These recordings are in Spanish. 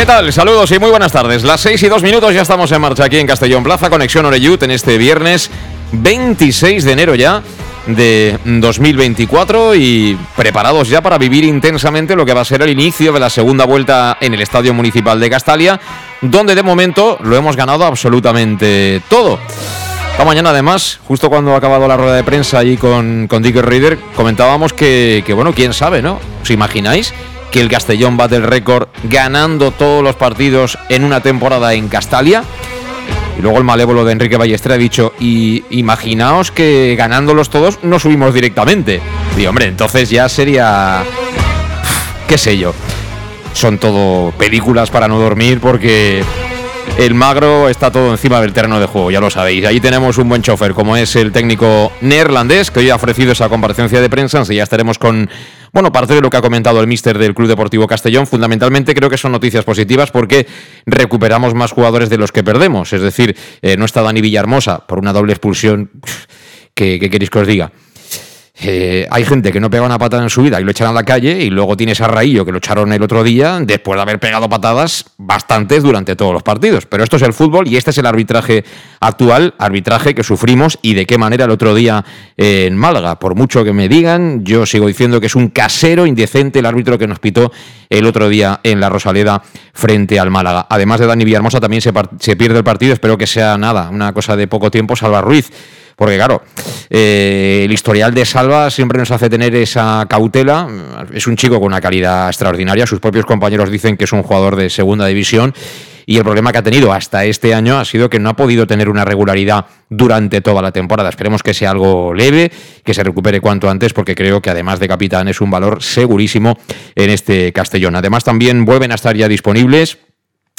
¿Qué tal? Saludos y muy buenas tardes. Las 6 y 2 minutos ya estamos en marcha aquí en Castellón Plaza, Conexión Oreyut en este viernes 26 de enero ya de 2024 y preparados ya para vivir intensamente lo que va a ser el inicio de la segunda vuelta en el Estadio Municipal de Castalia, donde de momento lo hemos ganado absolutamente todo. Esta mañana además, justo cuando ha acabado la rueda de prensa allí con, con Dick Reader, comentábamos que, que, bueno, quién sabe, ¿no? ¿Os imagináis? Que el Castellón bate el récord ganando todos los partidos en una temporada en Castalia. Y luego el malévolo de Enrique Ballestre ha dicho, y imaginaos que ganándolos todos no subimos directamente. Y hombre, entonces ya sería... qué sé yo. Son todo películas para no dormir porque el magro está todo encima del terreno de juego, ya lo sabéis. Ahí tenemos un buen chofer, como es el técnico neerlandés, que hoy ha ofrecido esa comparecencia de prensa. ya estaremos con bueno, parte de lo que ha comentado el míster del Club Deportivo Castellón, fundamentalmente creo que son noticias positivas porque recuperamos más jugadores de los que perdemos. Es decir, eh, no está Dani Villahermosa por una doble expulsión. ¿Qué, qué queréis que os diga? Eh, hay gente que no pega una patada en su vida y lo echan a la calle, y luego tienes a Raillo que lo echaron el otro día después de haber pegado patadas bastantes durante todos los partidos. Pero esto es el fútbol y este es el arbitraje actual, arbitraje que sufrimos y de qué manera el otro día en Málaga. Por mucho que me digan, yo sigo diciendo que es un casero indecente el árbitro que nos pitó el otro día en la Rosaleda frente al Málaga. Además de Dani Villahermosa, también se pierde el partido, espero que sea nada, una cosa de poco tiempo, Salva Ruiz porque claro, eh, el historial de Salva siempre nos hace tener esa cautela. Es un chico con una calidad extraordinaria. Sus propios compañeros dicen que es un jugador de segunda división. Y el problema que ha tenido hasta este año ha sido que no ha podido tener una regularidad durante toda la temporada. Esperemos que sea algo leve, que se recupere cuanto antes, porque creo que además de capitán es un valor segurísimo en este Castellón. Además también vuelven a estar ya disponibles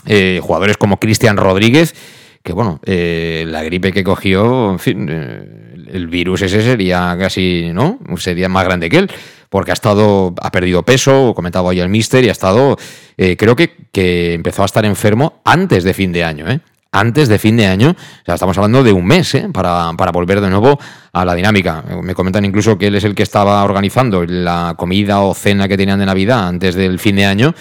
eh, jugadores como Cristian Rodríguez, que bueno, eh, la gripe que cogió, en fin, eh, el virus ese sería casi, ¿no? Sería más grande que él, porque ha estado, ha perdido peso, comentado ahí el mister, y ha estado, eh, creo que, que empezó a estar enfermo antes de fin de año, ¿eh? antes de fin de año. O sea, estamos hablando de un mes ¿eh? para, para, volver de nuevo a la dinámica. Me comentan incluso que él es el que estaba organizando la comida o cena que tenían de Navidad antes del fin de año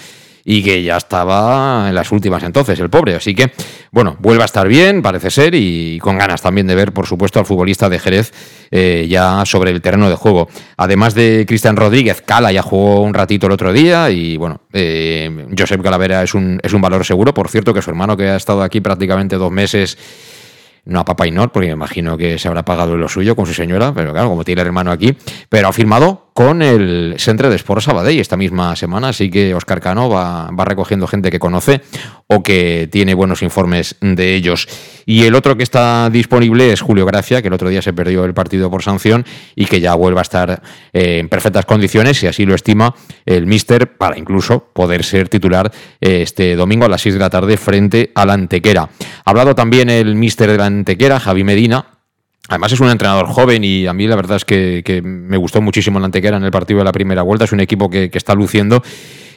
y que ya estaba en las últimas entonces, el pobre. Así que, bueno, vuelve a estar bien, parece ser, y con ganas también de ver, por supuesto, al futbolista de Jerez eh, ya sobre el terreno de juego. Además de Cristian Rodríguez, Cala ya jugó un ratito el otro día y, bueno, eh, Josep Calavera es un, es un valor seguro. Por cierto, que su hermano, que ha estado aquí prácticamente dos meses no a Papa y porque me imagino que se habrá pagado lo suyo con su señora, pero claro, como tiene el hermano aquí, pero ha firmado con el Centre de Sport Sabadell esta misma semana, así que Oscar Cano va, va, recogiendo gente que conoce o que tiene buenos informes de ellos. Y el otro que está disponible es Julio Gracia, que el otro día se perdió el partido por sanción y que ya vuelve a estar eh, en perfectas condiciones, si así lo estima el míster, para incluso poder ser titular eh, este domingo a las 6 de la tarde frente a la Antequera. Ha hablado también el míster de la Antequera, Javi Medina, Además es un entrenador joven y a mí la verdad es que, me gustó muchísimo la Antequera en el partido de la primera vuelta. Es un equipo que, está luciendo.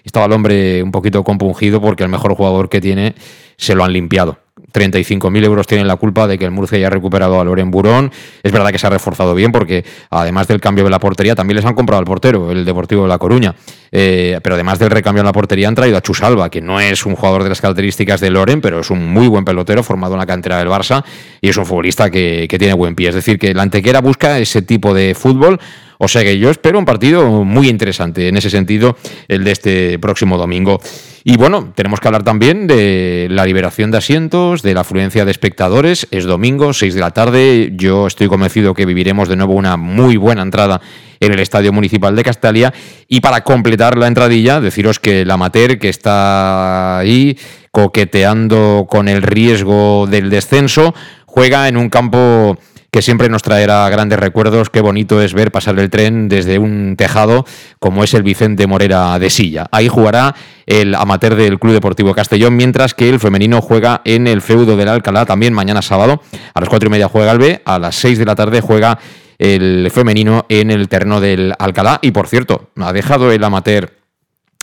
Estaba el hombre un poquito compungido porque el mejor jugador que tiene se lo han limpiado. 35.000 euros tienen la culpa de que el Murcia haya recuperado a Loren Burón. Es verdad que se ha reforzado bien porque además del cambio de la portería también les han comprado al portero, el Deportivo de La Coruña. Eh, pero además del recambio en la portería han traído a Chusalva, que no es un jugador de las características de Loren, pero es un muy buen pelotero formado en la cantera del Barça y es un futbolista que, que tiene buen pie. Es decir, que la Antequera busca ese tipo de fútbol o sea que yo espero un partido muy interesante en ese sentido, el de este próximo domingo. Y bueno, tenemos que hablar también de la liberación de asientos, de la afluencia de espectadores. Es domingo, 6 de la tarde. Yo estoy convencido que viviremos de nuevo una muy buena entrada en el Estadio Municipal de Castalia. Y para completar la entradilla, deciros que el amateur que está ahí coqueteando con el riesgo del descenso, juega en un campo que siempre nos traerá grandes recuerdos. Qué bonito es ver pasar el tren desde un tejado como es el Vicente Morera de Silla. Ahí jugará el amateur del Club Deportivo Castellón, mientras que el femenino juega en el feudo del Alcalá también mañana sábado. A las cuatro y media juega el B, a las seis de la tarde juega el femenino en el terreno del Alcalá. Y por cierto, ha dejado el amateur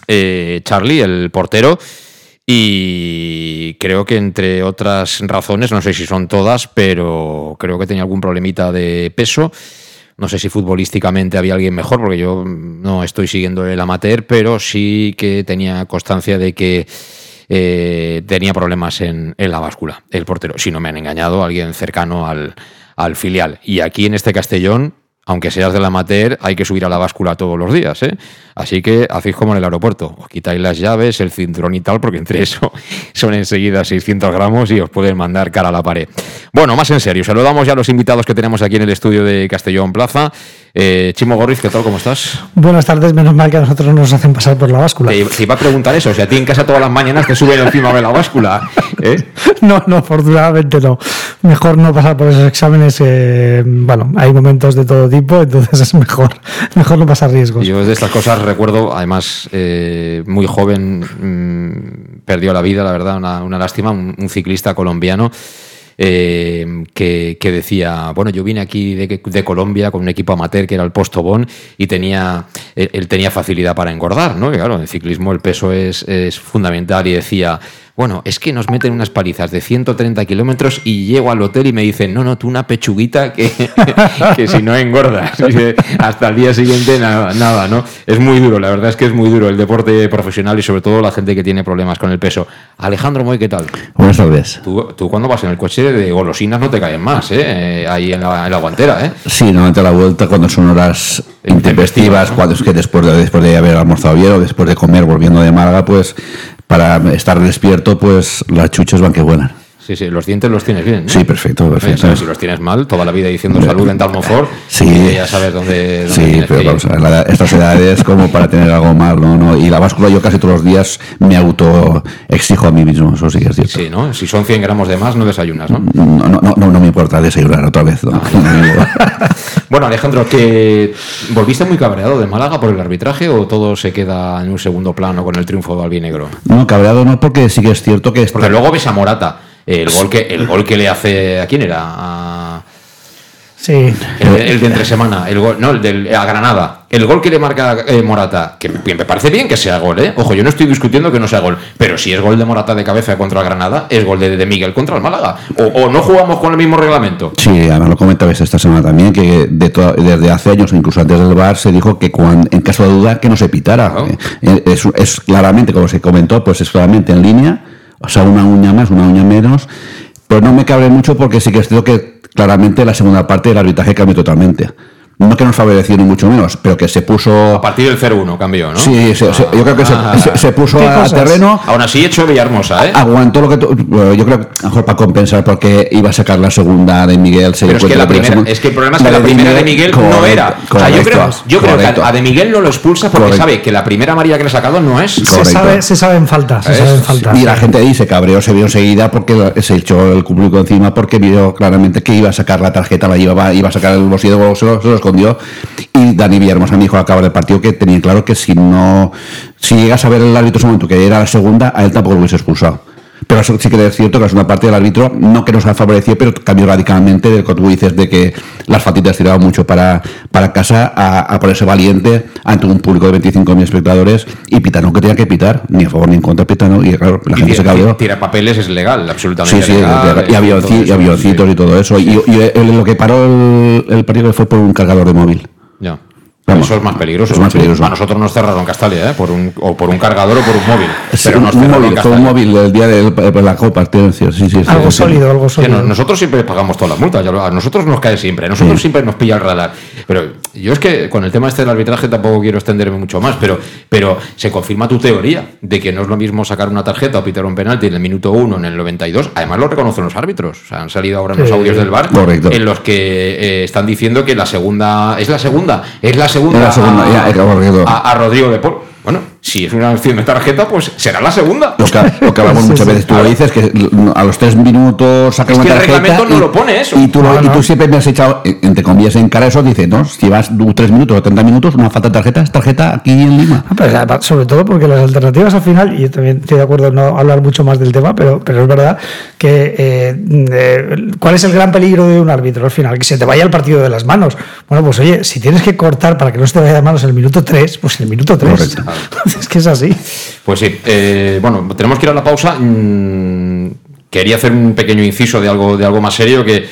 eh, Charlie, el portero, y creo que entre otras razones, no sé si son todas, pero creo que tenía algún problemita de peso. No sé si futbolísticamente había alguien mejor, porque yo no estoy siguiendo el amateur, pero sí que tenía constancia de que eh, tenía problemas en, la báscula, el portero. Si no me han engañado, alguien cercano al filial. Y aquí en este Castellón, aunque seas del amateur, hay que subir a la báscula todos los días. ¿eh? Así que hacéis como en el aeropuerto, os quitáis las llaves, el cinturón y tal, porque entre eso son enseguida 600 gramos y os pueden mandar cara a la pared. Bueno, más en serio, saludamos ya a los invitados que tenemos aquí en el estudio de Castellón Plaza. Eh, Chimo Gorriz, ¿qué tal? ¿Cómo estás? Buenas tardes, menos mal que a nosotros nos hacen pasar por la báscula. Te, iba a preguntar eso, o sea, a ti en casa todas las mañanas te suben encima de la báscula. ¿eh? No, no, afortunadamente no. Mejor no pasar por esos exámenes. Eh, bueno, hay momentos de todo tipo, entonces es mejor, mejor no pasar riesgos. Yo de estas cosas recuerdo, además, eh, muy joven, mm, perdió la vida, la verdad, una, lástima, un ciclista colombiano. Eh, que, decía, bueno, yo vine aquí de, Colombia con un equipo amateur que era el Postobón y tenía, él, tenía facilidad para engordar, ¿no? claro, en el ciclismo el peso es, es fundamental y decía, bueno, es que nos meten unas palizas de 130 kilómetros y llego al hotel y me dicen, no, no, tú una pechuguita que, que si no engordas. hasta el día siguiente nada, nada, ¿no? Es muy duro, la verdad es que es muy duro el deporte profesional y sobre todo la gente que tiene problemas con el peso. Alejandro Moy, ¿qué tal? Buenas tardes. Tú, tú cuando vas en el coche de golosinas no te caen más, ¿eh? Ahí en la, en la guantera, ¿eh? Sí, normalmente a la vuelta cuando son horas intempestivas, cuando es que después de, después de haber almorzado bien o después de comer volviendo de Málaga, pues para estar despierto, pues las chuchas van que buenas. Sí, sí, los dientes los tienes bien. Sí, perfecto, perfecto. si los tienes mal, toda la vida diciendo salud en Talmofor, sí, ya sabes dónde. sí, pero vamos a ver, estas edades como para tener algo mal, ¿no? ¿no? Y la báscula yo casi todos los días me auto exijo a mí mismo, eso sí que es cierto. Sí, ¿no? Si son 100 gramos de más, no desayunas, ¿no? No, no, no, no, me importa desayunar otra vez. ¿no? Ah, bueno, Alejandro, que ¿volviste muy cabreado de Málaga por el arbitraje o todo se queda en un segundo plano con el triunfo de Albinegro? No, cabreado no, porque sí que es cierto que... Porque luego ves a Morata el gol que, el gol que le hace. ¿A quién era? A, Sí. El, de entre semana, el gol, no, el de a Granada. El gol que le marca eh, Morata, que me parece bien que sea gol, ¿eh? Ojo, yo no estoy discutiendo que no sea gol, pero si es gol de Morata de cabeza contra Granada, es gol de, de Miguel contra el Málaga. O, no jugamos con el mismo reglamento. Sí, además lo comentabas esta semana también, que desde hace años, incluso antes del VAR, se dijo que cuando, en caso de duda que no se pitara. Eh, es, es claramente, como se comentó, pues es claramente en línea o sea, una uña más, una uña menos. Pero no me cabe mucho porque sí que es cierto que claramente la segunda parte del arbitraje cambió totalmente no que nos favoreció ni mucho menos, pero que se puso... A partir del 0-1 cambió, ¿no? Sí, yo creo que se, ah. puso a, terreno... Aún así hecho Villahermosa, ¿eh? Aguantó lo que... yo creo que mejor para compensar porque iba a sacar la segunda de Miguel. pero es que, la primera, es que el problema es que la, primera de Miguel no era. o sea, yo creo, yo creo que a de Miguel no lo expulsa porque sabe que la primera María que le ha sacado no es... Se sabe, se sabe en falta. Se sabe en falta. Y la gente ahí se cabreó, se vio enseguida porque se echó el público encima porque vio claramente que iba a sacar la tarjeta, la llevaba, iba a sacar el bolsillo, se lo, se lo y Dani Villahermosa me dijo al acabar del partido que tenía claro que si no, si llegas a ver el árbitro en ese momento que era la segunda, a él tampoco lo hubiese expulsado pero eso sí que es cierto que la segunda parte del árbitro, no que nos ha favorecido, pero cambió radicalmente de lo que tú dices de que las fatitas tiraban mucho para, para casa a, ponerse valiente ante un público de 25.000 espectadores y pitano que tenía que pitar, ni a favor ni en contra pitano, y claro, la gente se cabreó. Tira papeles es legal, absolutamente. Sí, sí, y, avioncitos y todo eso. Y, lo que paró el, el partido fue por un cargador de móvil. Ya eso es más peligroso. más peligroso. A nosotros nos cerraron Castalia, ¿eh? por un, o por un cargador o por un móvil. pero nos un móvil, fue un móvil el día de la Copa. Sí, sí, algo sólido, algo sólido. nosotros siempre pagamos todas las multas. A nosotros nos cae siempre. A nosotros siempre nos pilla el radar. Pero yo es que con el tema este del arbitraje tampoco quiero extenderme mucho más. Pero, pero se confirma tu teoría de que no es lo mismo sacar una tarjeta o pitar un penalti en el minuto 1, en el 92. Además lo reconocen los árbitros. O sea, han salido ahora los audios del bar en los que eh, están diciendo que la segunda es la segunda. Es la segunda a, Rodrigo de Paul. Si es una acción de tarjeta, pues será la segunda. Lo que, lo que hablamos muchas veces, tú lo dices, que a los tres minutos sacas una tarjeta. El reglamento no lo pone eso. Y tú, y tú siempre me has echado, entre comillas, en cara eso, dice, no, si vas tres minutos o 30 minutos, una falta de tarjeta es tarjeta aquí en Lima. sobre todo porque las alternativas al final, y yo también estoy de acuerdo en no hablar mucho más del tema, pero, pero es verdad que eh, eh, ¿cuál es el gran peligro de un árbitro al final? Que se te vaya el partido de las manos. Bueno, pues oye, si tienes que cortar para que no se te vaya de manos en el minuto 3, pues el minuto 3. es que es así. Pues sí, eh, bueno, tenemos que ir a la pausa. Mm, quería hacer un pequeño inciso de algo, de algo más serio que,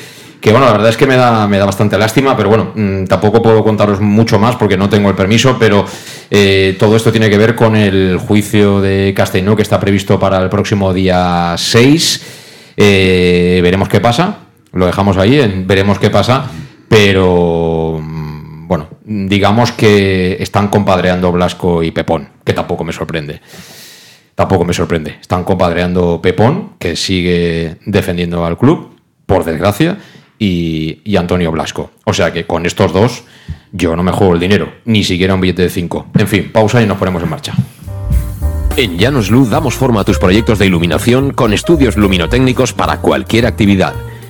bueno, la verdad es que me da, me da bastante lástima, pero bueno, mm, tampoco puedo contaros mucho más porque no tengo el permiso, pero eh, todo esto tiene que ver con el juicio de Castelló que está previsto para el próximo día 6. Eh, veremos qué pasa, lo dejamos ahí, veremos qué pasa, pero digamos que están compadreando Blasco y Pepón, que tampoco me sorprende. Tampoco me sorprende. Están compadreando Pepón, que sigue defendiendo al club, por desgracia, y, Antonio Blasco. O sea que con estos dos yo no me juego el dinero, ni siquiera un billete de 5. En fin, pausa y nos ponemos en marcha. En Llanos Luz damos forma a tus proyectos de iluminación con estudios luminotécnicos para cualquier actividad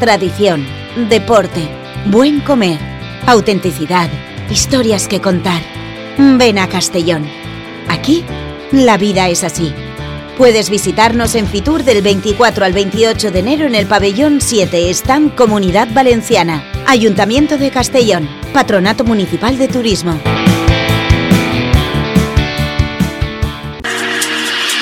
Tradición, deporte, buen comer, autenticidad, historias que contar. Ven a Castellón. Aquí, la vida es así. Puedes visitarnos en Fitur del 24 al 28 de enero en el pabellón 7, Stand Comunidad Valenciana, Ayuntamiento de Castellón, Patronato Municipal de Turismo.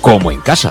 como en casa.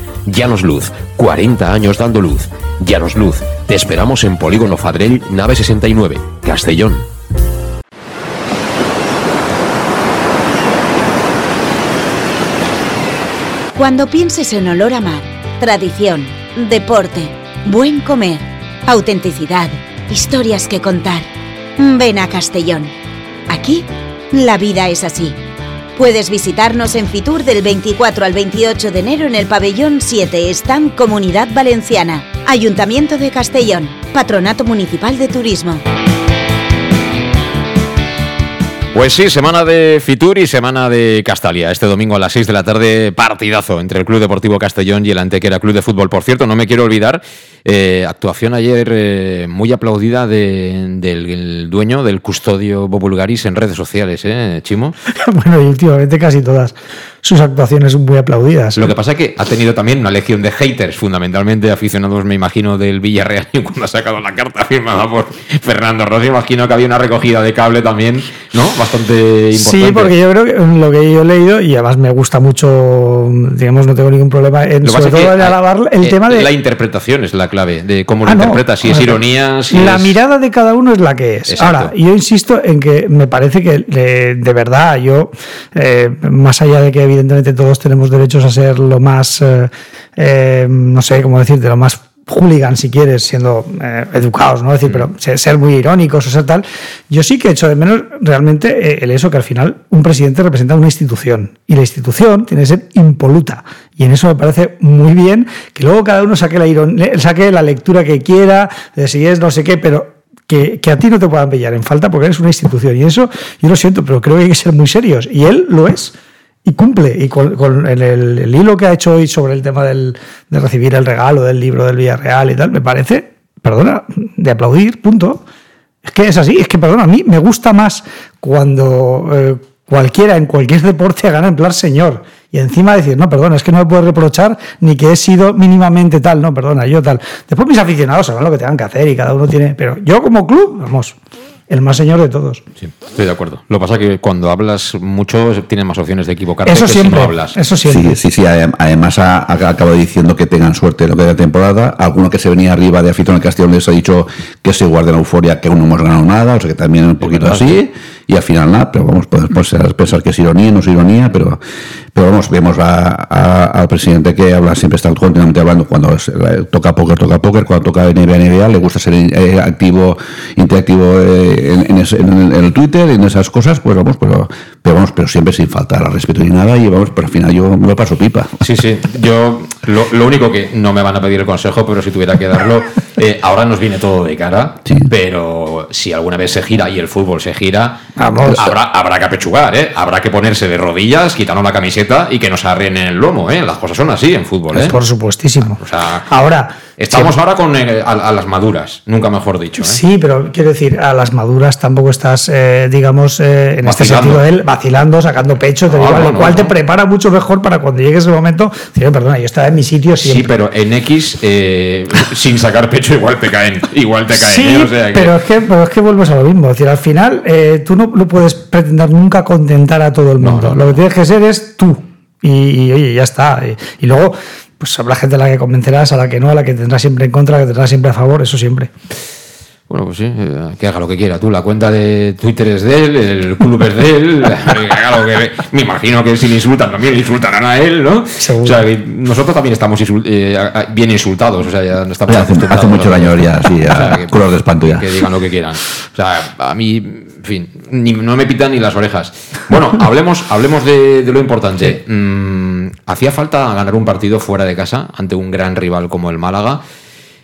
Llanos Luz, 40 años dando luz. Llanos Luz, te esperamos en Polígono Fadrell, nave 69, Castellón. Cuando pienses en olor a mar, tradición, deporte, buen comer, autenticidad, historias que contar, ven a Castellón. Aquí, la vida es así. Puedes visitarnos en Fitur del 24 al 28 de enero en el pabellón 7, Stand Comunidad Valenciana, Ayuntamiento de Castellón, Patronato Municipal de Turismo. Pues sí, semana de Fitur y semana de Castalia. Este domingo a las 6 de la tarde, partidazo entre el Club Deportivo Castellón y el Antequera Club de Fútbol. Por cierto, no me quiero olvidar, eh, actuación ayer eh, muy aplaudida de- del el dueño, del custodio Bobulgaris en redes sociales, ¿eh, Chimo? bueno, y últimamente casi todas sus actuaciones son muy aplaudidas. Lo que pasa es que ha tenido también una legión de haters, fundamentalmente aficionados, me imagino, del Villarreal, cuando ha sacado la carta firmada por Fernando Rossi, imagino que había una recogida de cable también, ¿no? Bastante importante. Sí, porque yo creo que lo que yo he leído, y además me gusta mucho, digamos, no tengo ningún problema en Lo sobre todo que en alabar el eh, tema de La interpretación es la clave, de cómo lo Ah, no. interpretas, si es ironía, si la es- mirada de cada uno es la que es. Exacto. Ahora, yo insisto en que me parece que de verdad yo, eh, más allá de que evidentemente todos tenemos derechos a ser lo más, eh, no sé cómo decirte, lo más hooligan si quieres, siendo eh, educados, ¿no? Es decir, Mm. pero ser, muy irónicos o ser tal. Yo sí que echo de menos realmente eh, el eso que al final un presidente representa una institución y la institución tiene que ser impoluta. Y en eso me parece muy bien que luego cada uno saque la, saque la lectura que quiera, de si es no sé qué, pero que, que a ti no te puedan pillar en falta porque eres una institución. Y eso yo lo siento, pero creo que hay que ser muy serios. Y él lo es. Y cumple. Y con, el, hilo que ha hecho hoy sobre el tema del, de recibir el regalo del libro del Villarreal y tal, me parece, perdona, de aplaudir, punto. Es que es así, es que, perdona, a mí me gusta más cuando eh, cualquiera en cualquier deporte gana en plan señor. Y encima decir, no, perdona, es que no me puedes reprochar ni que he sido mínimamente tal, no, perdona, yo tal. Después mis aficionados sabrán lo que tengan que hacer y cada uno tiene. Pero yo como club, vamos, el más señor de todos. Sí, estoy de acuerdo. Lo que pasa es que cuando hablas mucho tienes más opciones de equivocarte Eso que siempre, si no hablas. eso siempre. Sí, sí, sí. adem- Además, ha, ha acabado diciendo que tengan suerte en lo que de temporada. Alguno que se venía arriba de afición al Castellón les ha dicho que se guarden la euforia, que aún no hemos ganado nada, o sea que también un poquito verdad, así. Y al final nada, pero vamos, podemos pensar, pensar que es ironía, no es ironía, pero, pero vamos, vemos al presidente que habla, siempre está continuamente hablando. Cuando eh, toca póker, toca póker, cuando toca NBA, NBA, le gusta ser eh, activo, interactivo eh, en, el Twitter, en esas cosas, pues vamos, pero, pero vamos, pero siempre sin faltar al respeto ni nada, y vamos, pero al final yo me paso pipa. Sí, sí, yo lo, único que no me van a pedir el consejo, pero si tuviera que darlo, ahora nos viene todo de cara, pero si alguna vez se gira y el fútbol se gira, Habrá, habrá que apechugar, ¿eh? habrá que ponerse de rodillas, quitando la camiseta y que nos arren en el lomo, ¿eh? Las cosas son así en fútbol, ¿eh? Por supuestísimo. O sea, ahora estamos ahora con eh, a, las maduras, nunca mejor dicho. ¿eh? Sí, pero quiero decir, a las maduras tampoco estás, eh, digamos, en este sentido él vacilando, sacando pecho, lo cual te prepara mucho mejor para cuando llegue ese momento. Decir, perdona, yo estaba en mi sitio siempre. Sí, pero en X sin sacar pecho igual te caen, igual te caen. Sí, pero es que, pero es que vuelves a lo mismo. Es decir, al final tú no, no puedes pretender nunca contentar a todo el mundo. lo que tienes que ser es tú y, oye, ya está. Y, luego, pues habrá gente a la que convencerás, a la que no, a la que tendrás siempre en contra, a la que tendrás siempre a favor, eso siempre. Bueno, pues sí, eh, que haga lo que quiera. Tú, la cuenta de Twitter es de él, el club es de él. me imagino que si le insultan también le insultarán a él, ¿no? O sea, nosotros también estamos eh, bien insultados. O sea, ya estamos hace, hace mucho daño ya, sí, a de espanto ya. Que digan lo que quieran. O sea, a mí, en fin, no me pitan ni las orejas. Bueno, hablemos, hablemos de, lo importante. Mm, hacía falta ganar un partido fuera de casa ante un gran rival como el Málaga.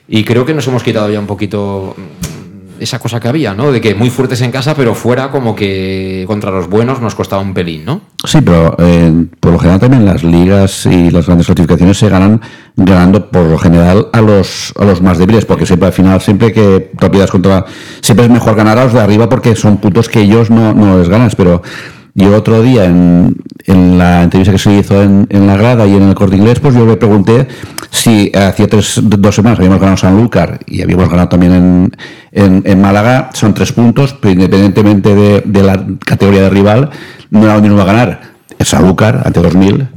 Y creo que nos hemos quitado ya un poquito esa cosa que había, ¿no? De que muy fuertes en casa, pero fuera como que contra los buenos nos costaba un pelín, ¿no? Sí, pero eh, por lo general también las ligas y las grandes clasificaciones se ganan ganando por lo general a los, a los más débiles, porque siempre al final, siempre que propiedades contra... Siempre es mejor ganar a los de arriba porque son puntos que ellos no, no les ganas, pero yo otro día, en, la entrevista que se hizo en, la grada y en el corte inglés, pues yo le pregunté si hacía tres, dos semanas habíamos ganado San Sanlúcar y habíamos ganado también en, Málaga, son tres puntos, pero independientemente de, la categoría de rival, no era donde va a ganar. Sanlúcar, ante 2000,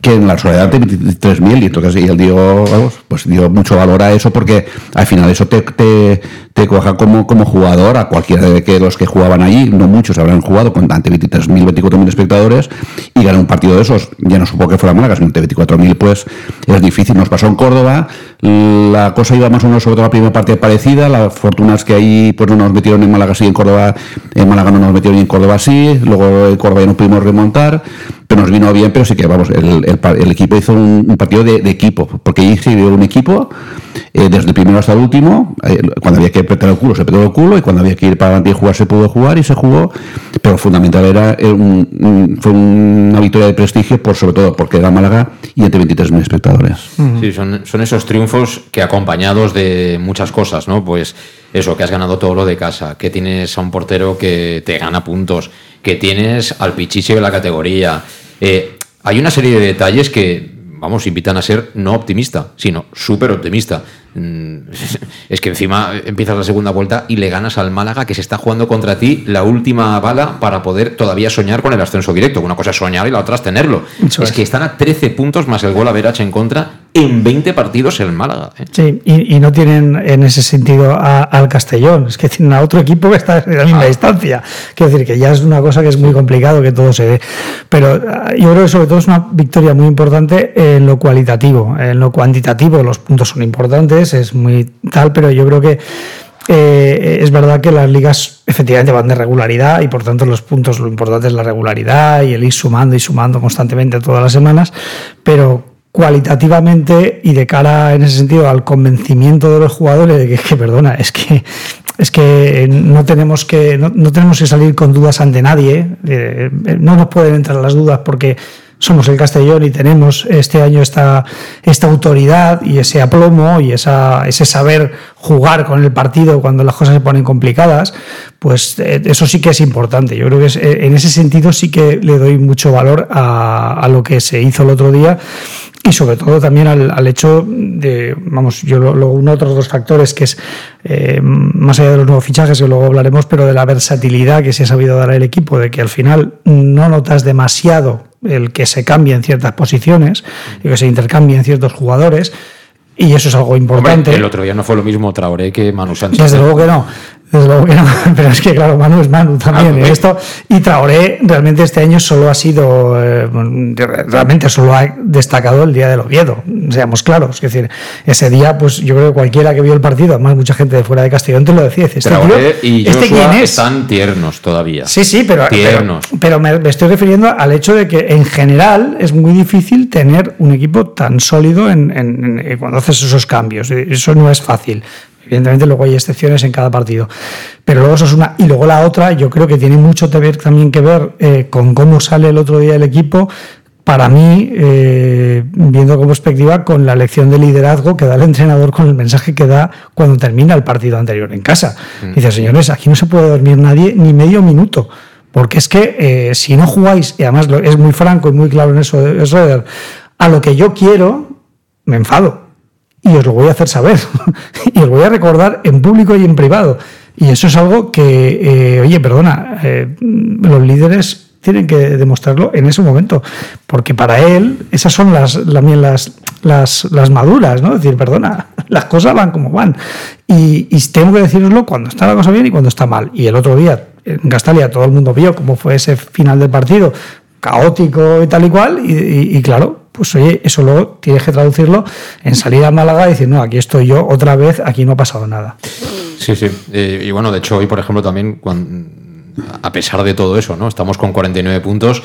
que en la soledad de 23.000 y entonces y él dio, pues dio mucho valor a eso porque al final eso te, te coja como, como jugador a cualquiera de que los que jugaban allí, no muchos habrán jugado con ante 23.000, 24.000 espectadores y ganar un partido de esos, ya no supo que fuera Málaga, sino ante 24.000 pues es difícil, nos pasó en Córdoba, la cosa iba más o menos sobre la primera parte parecida, la fortuna es que ahí pues no nos metieron en Málaga sí, en Córdoba, en Málaga no nos metieron ni en Córdoba sí, luego en Córdoba ya no pudimos remontar, nos vino bien, pero sí que, vamos, el, el, equipo hizo un, partido de, equipo, porque ahí se vio un equipo eh, desde el primero hasta el último, eh, cuando había que apretar el culo se apretó el culo y cuando había que ir para adelante y jugar se pudo jugar y se jugó, pero fundamental era, un, fue una victoria de prestigio, por sobre todo porque era Málaga y entre 23.000 espectadores. Sí, son, son esos triunfos que acompañados de muchas cosas, ¿no? Pues eso, que has ganado todo lo de casa, que tienes a un portero que te gana puntos, que tienes al pichiche de la categoría, eh, hay una serie de detalles que, vamos, invitan a ser no optimista, sino súper optimista. Es que encima empiezas la segunda vuelta y le ganas al Málaga que se está jugando contra ti la última bala para poder todavía soñar con el ascenso directo. Una cosa es soñar y la otra es tenerlo. es, que están a 13 puntos más el gol a Verach en contra en 20 partidos el Málaga. ¿eh? Sí, y, no tienen en ese sentido al Castellón, es que tienen a otro equipo que está en la misma ah. distancia. Quiero decir que ya es una cosa que es muy complicado que todo se dé. Pero ah, yo creo que sobre todo es una victoria muy importante en lo cualitativo, en lo cuantitativo los puntos son importantes, es muy tal, pero yo creo que eh, es verdad que las ligas efectivamente van de regularidad y por tanto los puntos lo importante es la regularidad y el ir sumando y sumando constantemente todas las semanas, pero cualitativamente y de cara en ese sentido al convencimiento de los jugadores de que, perdona, es que es que no tenemos que no, tenemos que salir con dudas ante nadie, eh, no nos pueden entrar las dudas porque somos el Castellón y tenemos este año esta, autoridad y ese aplomo y esa, ese saber jugar con el partido cuando las cosas se ponen complicadas, pues eh, eso sí que es importante. Yo creo que eh, en ese sentido sí que le doy mucho valor a, lo que se hizo el otro día y sobre todo también al, hecho de, vamos, yo lo, uno otros dos factores que es eh, más allá de los nuevos fichajes que luego hablaremos, pero de la versatilidad que se ha sabido dar al equipo, de que al final no notas demasiado el que se cambie ciertas posiciones y que se intercambien ciertos jugadores. Y eso es algo importante. el otro día no fue lo mismo Traoré que Manu Sánchez. Desde luego que no. Desde pero es que claro, Manu es Manu también. Ah, esto, y Traoré realmente este año solo ha sido, eh, realmente solo ha destacado el día del Oviedo, seamos claros. Es decir, ese día, pues yo creo que cualquiera que vio el partido, además mucha gente de fuera de Castellón te lo decía. Este, Traoré y ¿este quién es? están tiernos todavía. Sí, sí, pero, Tiernos. pero, pero me, me estoy refiriendo al hecho de que en general es muy difícil tener un equipo tan sólido en, en- en- cuando haces esos cambios. Eso no es fácil. Evidentemente luego hay excepciones en cada partido. Pero luego eso es una. Y luego la otra, yo creo que tiene mucho que ver, también que ver eh, con cómo sale el otro día el equipo. Para mí, eh, viendo con perspectiva, con la lección de liderazgo que da el entrenador con el mensaje que da cuando termina el partido anterior en casa. Dice, señores, aquí no se puede dormir nadie ni medio minuto. Porque es que eh, si no jugáis, y además es muy franco y muy claro en eso, es a lo que yo quiero, me enfado. Y os lo voy a hacer saber. y os voy a recordar en público y en privado. Y eso es algo que, eh, oye, perdona, eh, los líderes tienen que demostrarlo en ese momento. Porque para él, esas son las, las, las, las maduras, ¿no? Es decir, perdona, las cosas van como van. Y, y tengo que deciroslo cuando está la cosa bien y cuando está mal. Y el otro día, en Castalia, todo el mundo vio cómo fue ese final del partido, caótico y tal y cual. Y, y- y claro, pues oye, eso luego tienes que traducirlo en salir a Málaga y decir, no, aquí estoy yo otra vez, aquí no ha pasado nada. Sí, sí. Eh, y bueno, de hecho, hoy, por ejemplo, también, a pesar de todo eso, ¿no? Estamos con 49 puntos.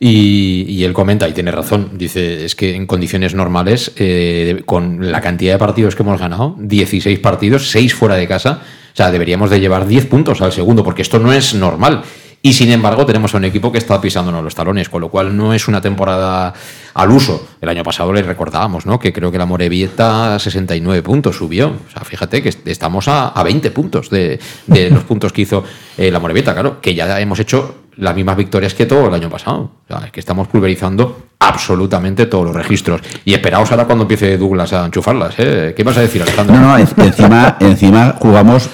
Y, y él comenta, y tiene razón, dice, es que en condiciones normales, eh, con la cantidad de partidos que hemos ganado, 16 partidos, 6 fuera de casa, o sea, deberíamos de llevar 10 puntos al segundo, porque esto no es normal. Y sin embargo, tenemos a un equipo que está pisándonos los talones, con lo cual no es una temporada al uso. El año pasado le recordábamos, ¿no? Que creo que la Morevieta a 69 puntos subió. O sea, fíjate que est- estamos a, a 20 puntos de, de los puntos que hizo eh, la Morevieta, claro, que ya hemos hecho las mismas victorias que todo el año pasado. O sea, es que estamos pulverizando absolutamente todos los registros. Y esperaos ahora cuando empiece Douglas a enchufarlas, ¿eh? ¿Qué vas a decir, Alejandro? No, no, en- encima, encima jugamos,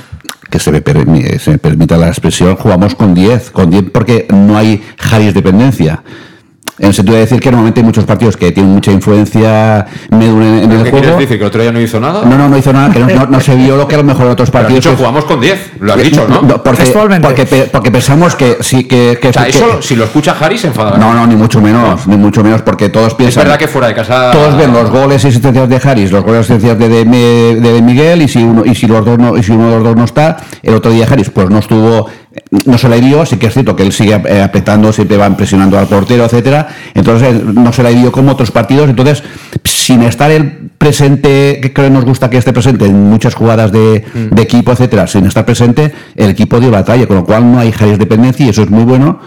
que se me, se me permita la expresión, jugamos con 10, con 10 porque no hay Harris dependencia. En el sentido de decir que normalmente hay muchos partidos que tienen mucha influencia Medun en, en ¿Pero el ¿Qué juego. quieres decir? ¿Que el otro día no hizo nada? No, no, no hizo nada, que no, no- no se vio lo que a lo mejor en otros Pero partidos. dicho, pues- jugamos con 10, lo has dicho, ¿no? porque, Textualmente. porque, pe- porque pensamos que sí, que, que, o sea, que- eso, si lo escucha Harry, se enfadará. no, no, ni mucho menos, ni mucho menos, porque todos Es piensan. verdad que fuera de casa. Todos ven los goles y asistencias de Harris, los goles y asistencias de, de, de- de Miguel, y si uno, y si los dos no, y si uno de los dos no está, el otro día Harris pues no estuvo, no se le dio, sí que es cierto que él sigue eh, apretando, siempre van presionando al portero, etcétera, entonces eh, no se le dio como otros partidos, entonces sin estar el presente, que creo que nos gusta que esté presente en muchas jugadas de, de equipo, etcétera, sin estar presente, el equipo dio batalla, con lo cual no hay Harris dependencia y eso es muy bueno.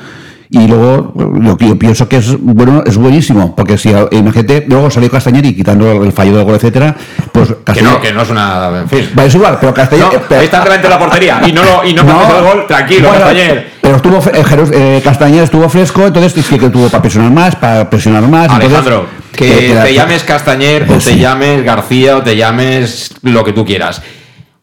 Y luego, lo que yo pienso que es bueno, es buenísimo, porque si imagínate, luego salió Castañeri quitando el fallo del gol, etcétera, pues Que Castañeri. no, que no es una. En fin. Va, es igual, pero Castañeri. No, ahí está delante de la portería y no, lo, y no, mete el gol. Tranquilo, Bueno, Castañer. Pero estuvo, eh, eh, Castañer estuvo fresco, entonces sí que tuvo para presionar más, para presionar más. entonces, Alejandro, que eh, te la- llames Castañer o Eh, te sí. llames García o te llames lo que tú quieras.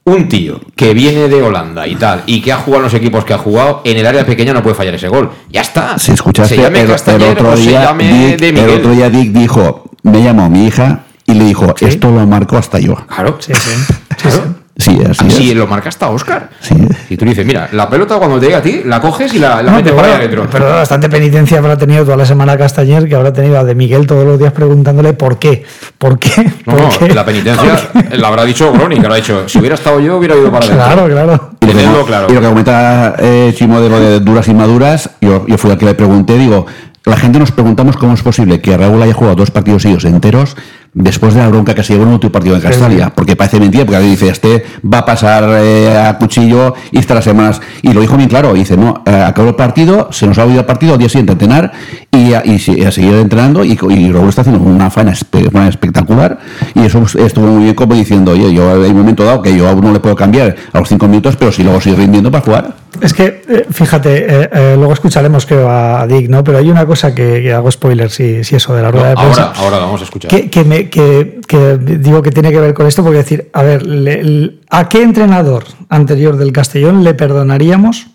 Un tío que viene de Holanda y tal, y que ha jugado en los equipos que ha jugado, en el área pequeña no puede fallar ese gol. Ya está. Si escuchaste se llame el, el otro se día, Dick, de el otro día Dick dijo, me llamó mi hija y le dijo, Sí. esto lo marco hasta yo. Claro. Sí, sí. sí, sí. Sí, así Así es. lo marca hasta Oscar. Sí. Y tú dices, mira, la pelota cuando te llega a ti, la coges y la, la No, metes pero, para bueno, allá adentro. pero bastante penitencia habrá tenido toda la semana Castañer, que habrá tenido a De Miguel todos los días preguntándole por qué. ¿Por qué? No, ¿Por no, qué? la penitencia la habrá dicho Groni, que habrá dicho, si hubiera estado yo, hubiera ido para adentro. Claro, claro. Y lo, claro. y lo que comenta eh, Chimo de lo de duras y maduras, yo, yo fui al que le pregunté, digo, la gente nos preguntamos cómo es posible que Raúl haya jugado dos partidos seguidos enteros después de la bronca que se llevó en el último partido en Castalia, porque parece mentira, porque dice, este va a pasar eh, a cuchillo y estará semanas, y lo dijo bien claro, dice, no, eh, acabó el partido, se nos ha olvidado el partido, al día siguiente a entrenar, y, a- y, se- y a seguir entrenando, y, y Raúl está haciendo una faena, espe- faena espectacular, y eso estuvo muy bien como diciendo, oye, yo hay un momento dado que yo a uno le puedo cambiar a los cinco minutos, pero si luego sigue rindiendo para jugar. Es que, eh, fíjate, eh, eh, luego escucharemos creo a Dick, ¿no? Pero hay una cosa que, que hago spoiler, si, si eso de la No, rueda de prensa. ahora, vamos a escuchar. que, que me- que- que digo que tiene que ver con esto, porque decir, a ver, le- ¿a qué entrenador anterior del Castellón le perdonaríamos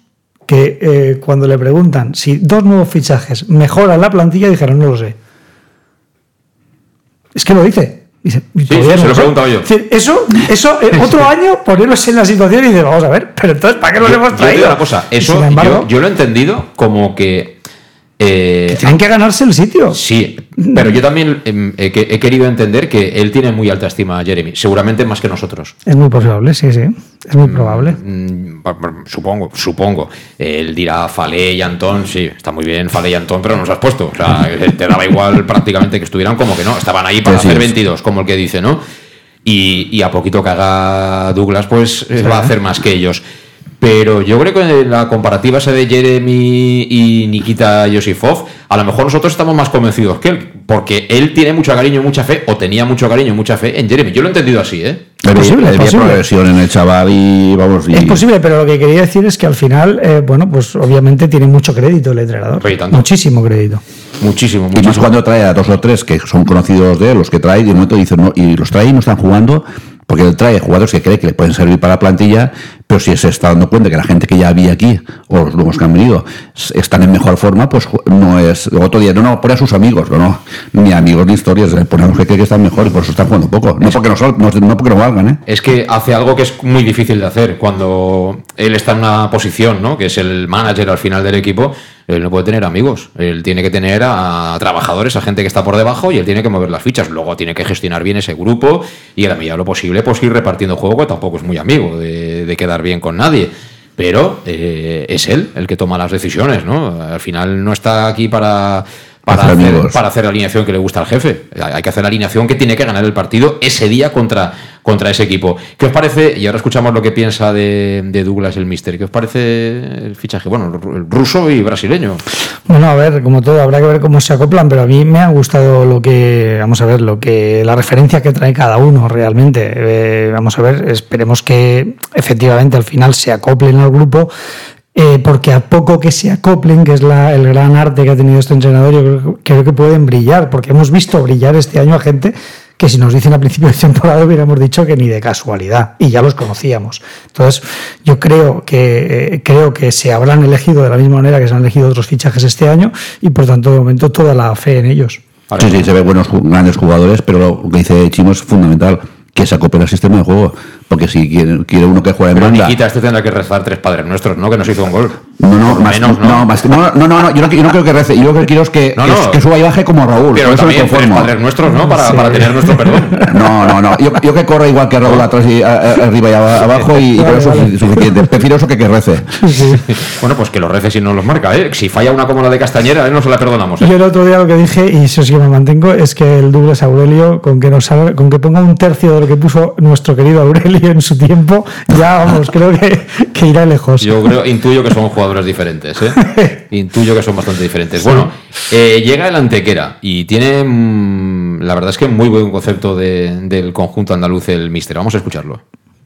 que eh, cuando le preguntan si dos nuevos fichajes mejoran la plantilla, dijeron, no lo sé? Es que lo dice. Sí, se lo he preguntado yo. Eso, eso eh, otro año, ponerlos en la situación y decir, vamos a ver, pero entonces, ¿para qué Yo- hemos traído? cosa, eso sin embargo, yo, yo lo he entendido como que. Eh, tienen que ganarse el sitio. Sí, pero yo también em, he, que- he querido entender que él tiene muy alta estima a Jeremy, seguramente más que nosotros. Es muy probable, sí, sí. Es muy probable. Mm, pa- pa- Supongo, supongo. Él dirá Falé y Antón, sí, está muy bien Falé y Antón, pero no los has puesto. O sea, eh, te daba igual prácticamente que estuvieran como que no. Estaban ahí para Sí, sí, hacer es. 22, como el que dice, ¿no? Y, y a poquito que haga Douglas, pues eh, va a hacer más que ellos. Pero yo creo que la comparativa esa de Jeremy y Nikita Yosifov, a lo mejor nosotros estamos más convencidos que él, porque él tiene mucho cariño y mucha fe, o tenía mucho cariño y mucha fe en Jeremy. Yo lo he entendido así, ¿eh? Es posible, es posible. progresión en el chaval y vamos. Y, Es posible, pero lo que quería decir es que al final, eh, bueno, pues obviamente tiene mucho crédito el entrenador. Muchísimo crédito. Muchísimo, Y más muchísimo. cuando trae a dos o tres que son conocidos de él, los que trae, y de momento dicen, no, y los trae y no están jugando, porque él trae jugadores que cree que le pueden servir para la plantilla, pero si se está dando cuenta que la gente que ya había aquí, o los nuevos que han venido, están en mejor forma, pues no es. Otro día, no, no, pone a sus amigos, no, no, ni amigos ni historias, le pone a los que cree que están mejor y por eso están jugando poco. No porque no, no porque no valgan, ¿eh? Es que hace algo que es muy difícil de hacer cuando él está en una posición, ¿no? Que es el manager al final del equipo. Él no puede tener amigos. Él tiene que tener a trabajadores, a gente que está por debajo y él tiene que mover las fichas. Luego tiene que gestionar bien ese grupo y a la medida de lo posible, pues ir repartiendo juego, que tampoco es muy amigo de, de quedar bien con nadie. Pero eh, es él el que toma las decisiones, ¿no? Al final no está aquí para, para, Hacer para hacer la alineación que le gusta al jefe. Hay que hacer la alineación que tiene que ganar el partido ese día contra, contra ese equipo. ¿Qué os parece? Y ahora escuchamos lo que piensa de, de Douglas el Mister. ¿Qué os parece el fichaje? Bueno, el ruso y brasileño. Bueno, a ver, como todo, habrá que ver cómo se acoplan, pero a mí me ha gustado lo que, vamos a ver, lo que, la referencia que trae cada uno realmente. Eh, vamos a ver, esperemos que efectivamente al final se acoplen al grupo. Eh, porque a poco que se acoplen, que es la- el gran arte que ha tenido este entrenador, yo creo, creo que pueden brillar, porque hemos visto brillar este año a gente que si nos dicen a principio de temporada hubiéramos dicho que ni de casualidad, y ya los conocíamos. Entonces, yo creo que, eh, creo que se habrán elegido de la misma manera que se han elegido otros fichajes este año, y por tanto, de momento, toda la fe en ellos. Sí, sí, se ve buenos grandes jugadores, pero lo que dice Chimo es fundamental, que se acople al sistema de juego. Porque si quiere, quiere uno que juegue en Pero banda. Nikita, este tendrá que rezar tres padres nuestros, ¿no? Que nos hizo un gol. No, no, lo más, menos, no, más- no, no, no, no, yo no, yo no creo que rece, yo lo que quiero es que, No, que- suba y baje como Raúl. Pero eso me también tres padres nuestros, ¿no? Para, Sí. para tener nuestro perdón. No, no, no. Yo, yo que corro igual que Raúl atrás y a- a- arriba y aba- abajo y, y eso es suficiente. Prefiero eso que que rece. Bueno, pues que los reces y no los marca, ¿eh? Si falla una como la de Castañera, ¿eh? no se la perdonamos. ¿eh? Yo el otro día lo que dije, y eso sí que me mantengo, es que el Douglas Aurelio, con que nos salga- con que ponga un tercio de lo que puso nuestro querido Aurelio en su tiempo, ya vamos, creo que, que irá lejos. Yo creo, intuyo que son jugadores diferentes, ¿eh? Intuyo que son bastante diferentes. Bueno, eh, llega el Antequera y tiene, mm, la verdad es que muy buen concepto de- del conjunto andaluz el Mister. Vamos a escucharlo.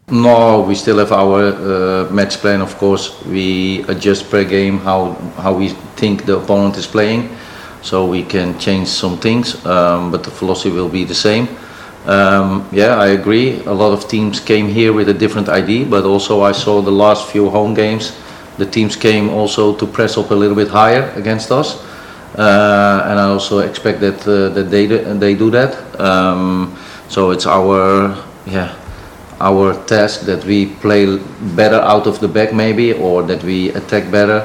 No, we still have our uh, match plan. Of course, we adjust per game how how we think the opponent is playing, so we can change some things. Um, but the philosophy will be the same. Um, yeah, I agree. A lot of teams came here with a different ID, but also I saw the last few home games. The teams came also to press up a little bit higher against us, uh, and I also expect that uh, that they do, they do that. Um, so it's our yeah our task that we play better out of the back maybe or that we attack better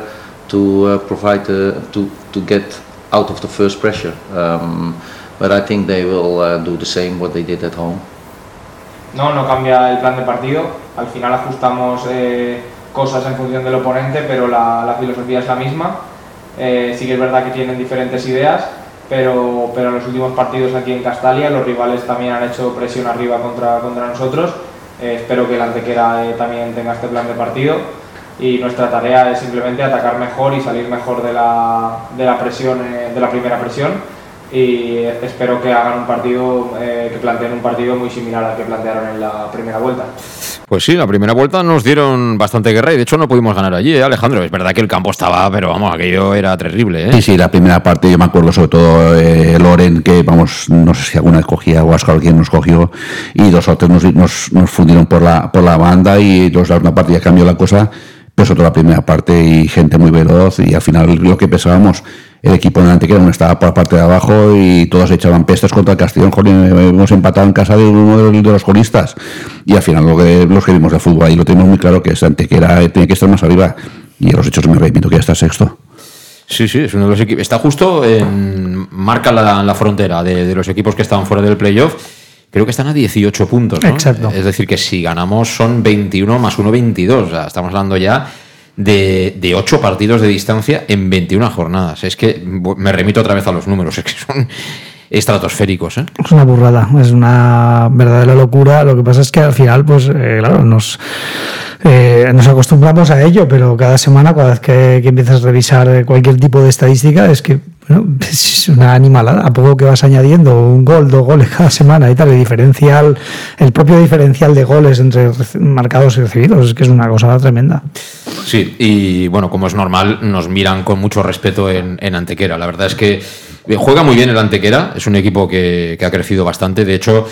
to uh, provide the, to to get out of the first pressure um, but I think they will uh, do the same what they did at home No, no cambia el plan de partido. Al final ajustamos eh, cosas en función del oponente, pero la, la filosofía es la misma. Eh, sí que es verdad que tienen diferentes ideas, pero, pero en los últimos partidos aquí en Castalia los rivales también han hecho presión arriba contra, contra nosotros. Eh, espero que el Antequera eh, también tenga este plan de partido y nuestra tarea es simplemente atacar mejor y salir mejor de la, de la presión, de la primera presión y espero que hagan un partido, eh, que planteen un partido muy similar al que plantearon en la primera vuelta. Pues sí, la primera vuelta nos dieron bastante guerra y de hecho no pudimos ganar allí, ¿eh, Alejandro? Es verdad que el campo estaba, pero vamos, aquello era terrible, ¿eh? Sí, sí, la primera parte yo me acuerdo sobre todo eh, Loren, que vamos, no sé si alguna vez cogía o Ascar quien nos cogió, y dos o tres nos, nos, nos fundieron por la, por la banda y los, la una parte ya cambió la cosa, sobre todo la primera parte y gente muy veloz y al final lo que pensábamos el equipo de Antequera no estaba por la parte de abajo y todos echaban pestes contra el Castellón. hemos empatado en casa de uno de los golistas. Y al final lo que, los que vimos de fútbol ahí lo tenemos muy claro que es Antequera tiene que estar más arriba. Y los hechos me repito que ya está sexto. Sí, sí, es uno de los equipos. Está justo en. marca la, la frontera de, los equipos que estaban fuera del playoff. Creo que están a 18 puntos. Exacto. Es decir, que si ganamos son 21 más 1, 22. O sea, estamos hablando ya de, de 8 partidos de distancia en 21 jornadas. Es que me remito otra vez a los números. Es que son estratosféricos. ¿eh? Es una burrada, es una verdadera locura. Lo que pasa es que al final, pues, eh, claro, nos, eh, nos acostumbramos a ello, pero cada semana, cada vez que, que, empiezas a revisar cualquier tipo de estadística, es que bueno, es una animalada. A poco que vas añadiendo un gol, dos goles cada semana y tal, el diferencial, el propio diferencial de goles entre marcados y recibidos, es que es una cosa tremenda. Sí, y bueno, como es normal, nos miran con mucho respeto en, en Antequera. La verdad es que Juega muy bien el Antequera, es un equipo que, ha crecido bastante. De hecho,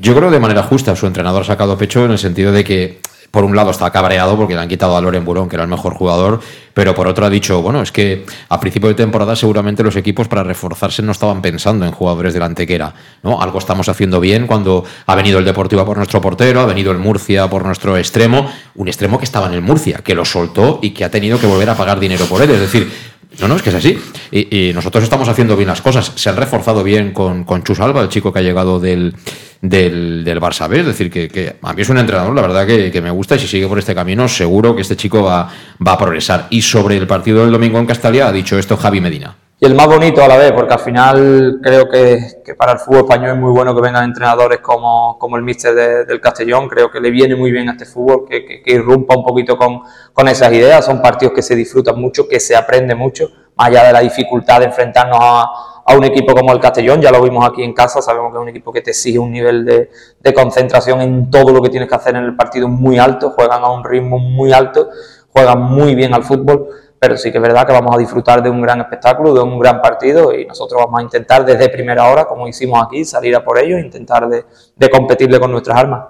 yo creo de manera justa, su entrenador ha sacado pecho en el sentido de que, por un lado, está cabreado porque le han quitado a Loren Burón, que era el mejor jugador, pero por otro ha dicho, bueno, es que a principio de temporada seguramente los equipos para reforzarse no estaban pensando en jugadores del Antequera. ¿no? Algo estamos haciendo bien cuando ha venido el Deportivo por nuestro portero, ha venido el Murcia por nuestro extremo, un extremo que estaba en el Murcia, que lo soltó y que ha tenido que volver a pagar dinero por él. Es decir, no, no, es que es así. Y, nosotros estamos haciendo bien las cosas. Se han reforzado bien con, con Chus Alba, el chico que ha llegado del, del, del Barça. Es decir, que, a mí es un entrenador, la verdad, que, me gusta y si sigue por este camino, seguro que este chico va, va a progresar. Y sobre el partido del domingo en Castalia ha dicho esto Javi Medina y el más bonito a la vez, porque al final creo que, para el fútbol español es muy bueno que vengan entrenadores como, como el míster del Castellón, creo que le viene muy bien a este fútbol, que, que, que, irrumpa un poquito con, con esas ideas, son partidos que se disfrutan mucho, que se aprende mucho, más allá de la dificultad de enfrentarnos a, a un equipo como el Castellón, ya lo vimos aquí en casa, sabemos que es un equipo que te exige un nivel de, de concentración en todo lo que tienes que hacer en el partido muy alto, juegan a un ritmo muy alto, juegan muy bien al fútbol pero sí que es verdad que vamos a disfrutar de un gran espectáculo, de un gran partido y nosotros vamos a intentar desde primera hora, como hicimos aquí, salir a por ello e intentar de, de competirle con nuestras armas.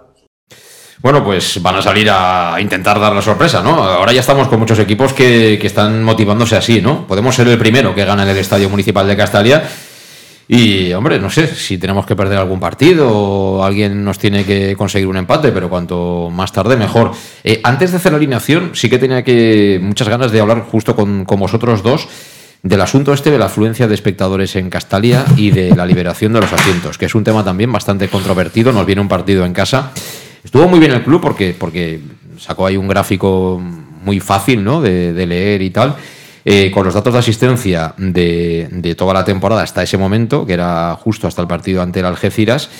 Bueno, pues van a salir a intentar dar la sorpresa, ¿no? Ahora ya estamos con muchos equipos que, que están motivándose así, ¿no? Podemos ser el primero que gana en el Estadio Municipal de Castalia y, hombre, no sé si tenemos que perder algún partido o alguien nos tiene que conseguir un empate, pero cuanto más tarde, mejor. Eh, antes de hacer la alineación, sí que tenía que muchas ganas de hablar justo con, vosotros dos del asunto este de la afluencia de espectadores en Castalia y de la liberación de los asientos, que es un tema también bastante controvertido. Nos viene un partido en casa. Estuvo muy bien el club porque, porque sacó ahí un gráfico muy fácil ¿no? de, de leer y tal. Eh, con los datos de asistencia de, toda la temporada hasta ese momento, que era justo hasta el partido ante el Algeciras,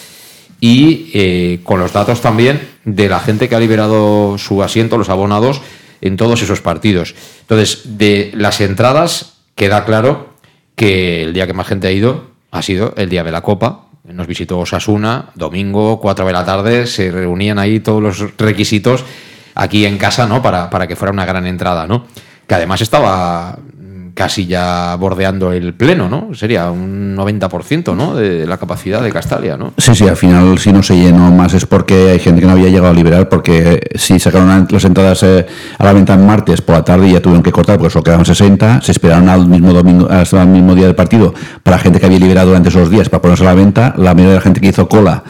y eh, con los datos también de la gente que ha liberado su asiento, los abonados, en todos esos partidos. Entonces, de las entradas queda claro que el día que más gente ha ido ha sido el día de la Copa. Nos visitó Osasuna, domingo, 4 de la tarde, se reunían ahí todos los requisitos aquí en casa, ¿no? Para, para que fuera una gran entrada, ¿no? Que además estaba casi ya bordeando el pleno, ¿no? Sería un 90%, ¿no? De la capacidad de Castalia, ¿no? Sí, sí, al final si no se llenó más es porque hay gente que no había llegado a liberar, porque si sacaron las entradas eh, a la venta en martes por la tarde ya tuvieron que cortar, porque solo quedaban 60, se esperaron al mismo domingo, hasta el mismo día del partido para gente que había liberado durante esos días para ponerse a la venta, la mayoría de la gente que hizo cola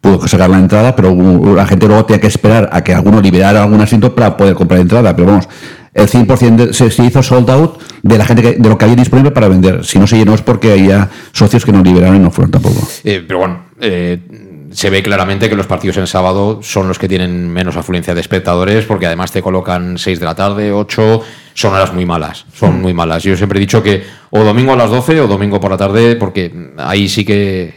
pudo sacar la entrada, pero la gente luego tenía que esperar a que alguno liberara algún asiento para poder comprar entrada, pero vamos, el 100% se, hizo sold out de la gente que, de lo que había disponible para vender. Si no se llenó es porque había socios que no liberaron y no fueron tampoco. Eh, pero bueno, eh, se ve claramente que los partidos en sábado son los que tienen menos afluencia de espectadores porque además te colocan 6 de la tarde, 8, son horas muy malas, son muy malas. Yo siempre he dicho que o domingo a las 12 o domingo por la tarde porque ahí sí que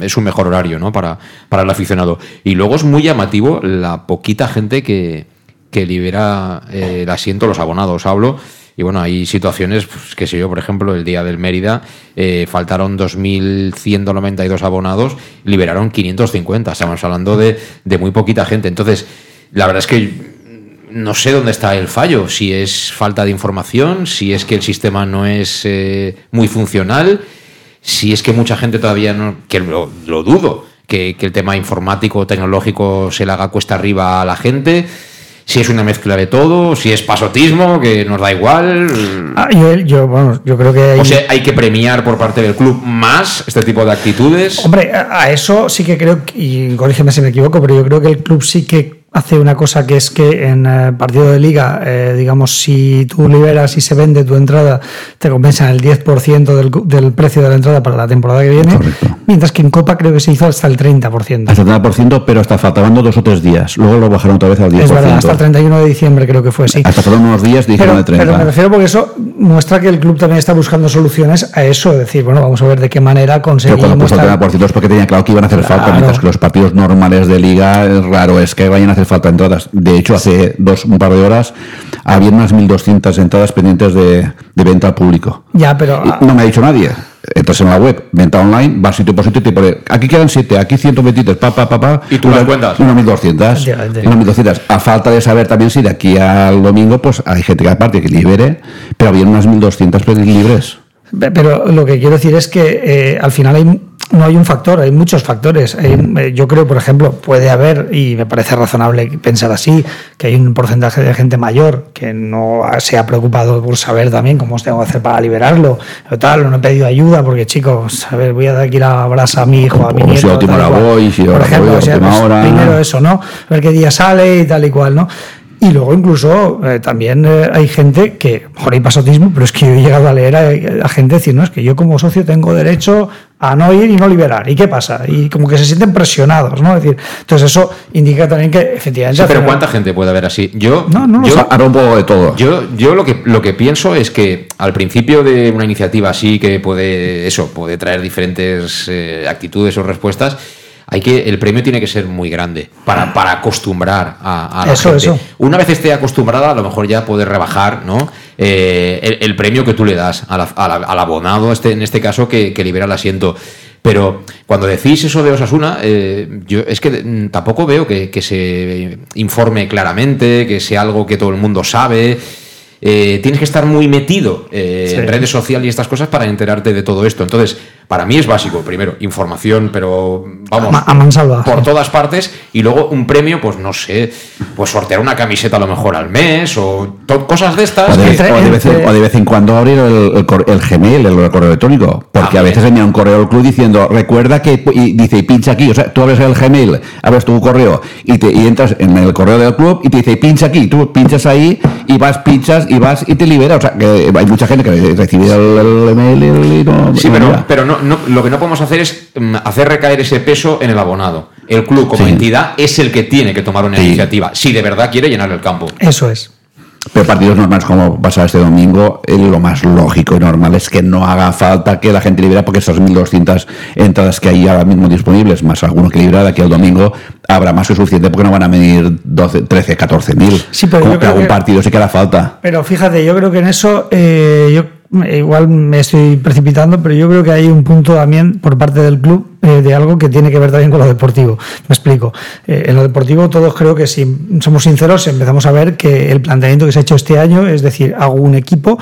es un mejor horario ¿no? para, para el aficionado. Y luego es muy llamativo la poquita gente que que libera eh, el asiento los abonados, hablo. Y bueno, hay situaciones, pues, que sé yo, por ejemplo, el día del Mérida eh, faltaron 2.192 abonados, liberaron 550. Estamos hablando de, de muy poquita gente. Entonces, la verdad es que no sé dónde está el fallo, si es falta de información, si es que el sistema no es eh, muy funcional, si es que mucha gente todavía no, que lo, dudo, que, que, el tema informático, tecnológico se le haga cuesta arriba a la gente si es una mezcla de todo, si es pasotismo, que nos da igual. Ah, yo, yo, bueno, yo creo que hay... O sea, hay que premiar por parte del club más este tipo de actitudes. Hombre, a a eso sí que creo, y corrígeme si me equivoco, pero yo creo que el club sí que hace una cosa que es que en eh, partido de liga, eh, digamos, si tú liberas y se vende tu entrada, te compensan el 10% del, del precio de la entrada para la temporada que viene, mientras que en Copa creo que se hizo hasta el 30%. Hasta el 30%, pero hasta faltaban dos o tres días. Luego lo bajaron otra vez al 10%. Es verdad, hasta el 31 de diciembre creo que fue, sí. Hasta faltaban unos días dijeron Pero, de 30. pero me refiero porque eso muestra que el club también está buscando soluciones a eso, es decir, bueno, vamos a ver de qué manera Pero conseguimos... cuando puso el tal- 30% es porque tenían claro que iban a hacer falta, Claro. mientras que los partidos normales de liga raro es que vayan a hacer falta entradas. De hecho, hace dos, un par de horas había unas 1.200 entradas pendientes de, de venta al público. Ya, pero... Y no me ha dicho nadie. Entras en la web, venta online, vas sitio por sitio y te pone, aquí quedan 7, aquí 123, pa, pa, pa, pa. ¿Y tú Una- las cuentas? Unas 1.200. Efectivamente. Unas 1.200. A falta de saber también si de aquí al domingo, pues hay gente que aparte que libere, pero había unas 1.200 pendientes libres. Pero lo que quiero decir es que eh, al final hay, no hay un factor, hay muchos factores. Hay, eh, yo creo, por ejemplo, puede haber, y me parece razonable pensar así, que hay un porcentaje de gente mayor que no se ha preocupado por saber también cómo os tengo que hacer para liberarlo. O tal, no he pedido ayuda porque, chicos, a ver, voy a dar aquí la brasa a mi hijo, a mi O si nieto. a última hora voy, si por ejemplo, voy a o sea, última pues, hora. primero eso, ¿no? Ver qué día sale y tal y cual, ¿no? Y luego incluso eh, también eh, hay gente que, mejor hay pasotismo, pero es que yo he llegado a leer a, a gente decir, no, es que yo como socio tengo derecho a no ir y no liberar. ¿Y qué pasa? Y como que se sienten presionados, ¿no? Es decir, entonces eso indica también que efectivamente... Sí, pero final- ¿cuánta gente puede haber así? Yo, No, yo, sé. Hará un poco de todo. Yo, yo lo que lo que pienso es que al principio de una iniciativa así que puede eso puede traer diferentes eh, actitudes o respuestas, hay que el premio tiene que ser muy grande para, para acostumbrar a, a la Eso, gente. eso. Una vez esté acostumbrada, a lo mejor ya puede rebajar, ¿no? Eh, el, el premio que tú le das a la- a la- al abonado, este, en este caso que, que libera el asiento. Pero cuando decís eso de Osasuna, eh, yo es que mm, tampoco veo que, que se informe claramente, que sea algo que todo el mundo sabe. Eh, tienes que estar muy metido eh, Sí. en redes sociales y estas cosas para enterarte de todo esto. Entonces, para mí es básico, primero, información, pero vamos, A a por todas partes, y luego un premio, pues no sé, pues sortear una camiseta a lo mejor al mes, o cosas de estas. O de, que- Entre- o de vez en, entre- o de vez en cuando abrir el, el el Gmail, el, correo electrónico. Porque a veces envía un correo al club diciendo, recuerda que, y dice, y pincha aquí. O sea, tú abres el Gmail, abres tu correo y, te, y entras en el correo del club y te dice, pincha aquí. Tú pinchas ahí y vas, pinchas y vas y te libera. O sea, que hay mucha gente que recibe el, el email y, no. Sí, no pero, mira. pero no, no- lo que no podemos hacer es mm, hacer recaer ese peso en el abonado. El club como Sí. entidad es el que tiene que tomar una Sí. iniciativa, si de verdad quiere llenar el campo. Eso es. Pero partidos normales como pasar este domingo, eh, lo más lógico y normal es que no haga falta que la gente libera, porque esas 1.200 entradas que hay ahora mismo disponibles, más alguno que libra de aquí al domingo, habrá más que suficiente porque no van a medir 12, 13, 14 mil. Sí, pero Como yo que creo algún que- partido sí que hará falta. Pero fíjate, yo creo que en eso, eh, yo igual me estoy precipitando, pero yo creo que hay un punto también por parte del club eh, de algo que tiene que ver también con lo deportivo. Me explico. Eh, en lo deportivo todos creo que si somos sinceros empezamos a ver que el planteamiento que se ha hecho este año, es decir, hago un equipo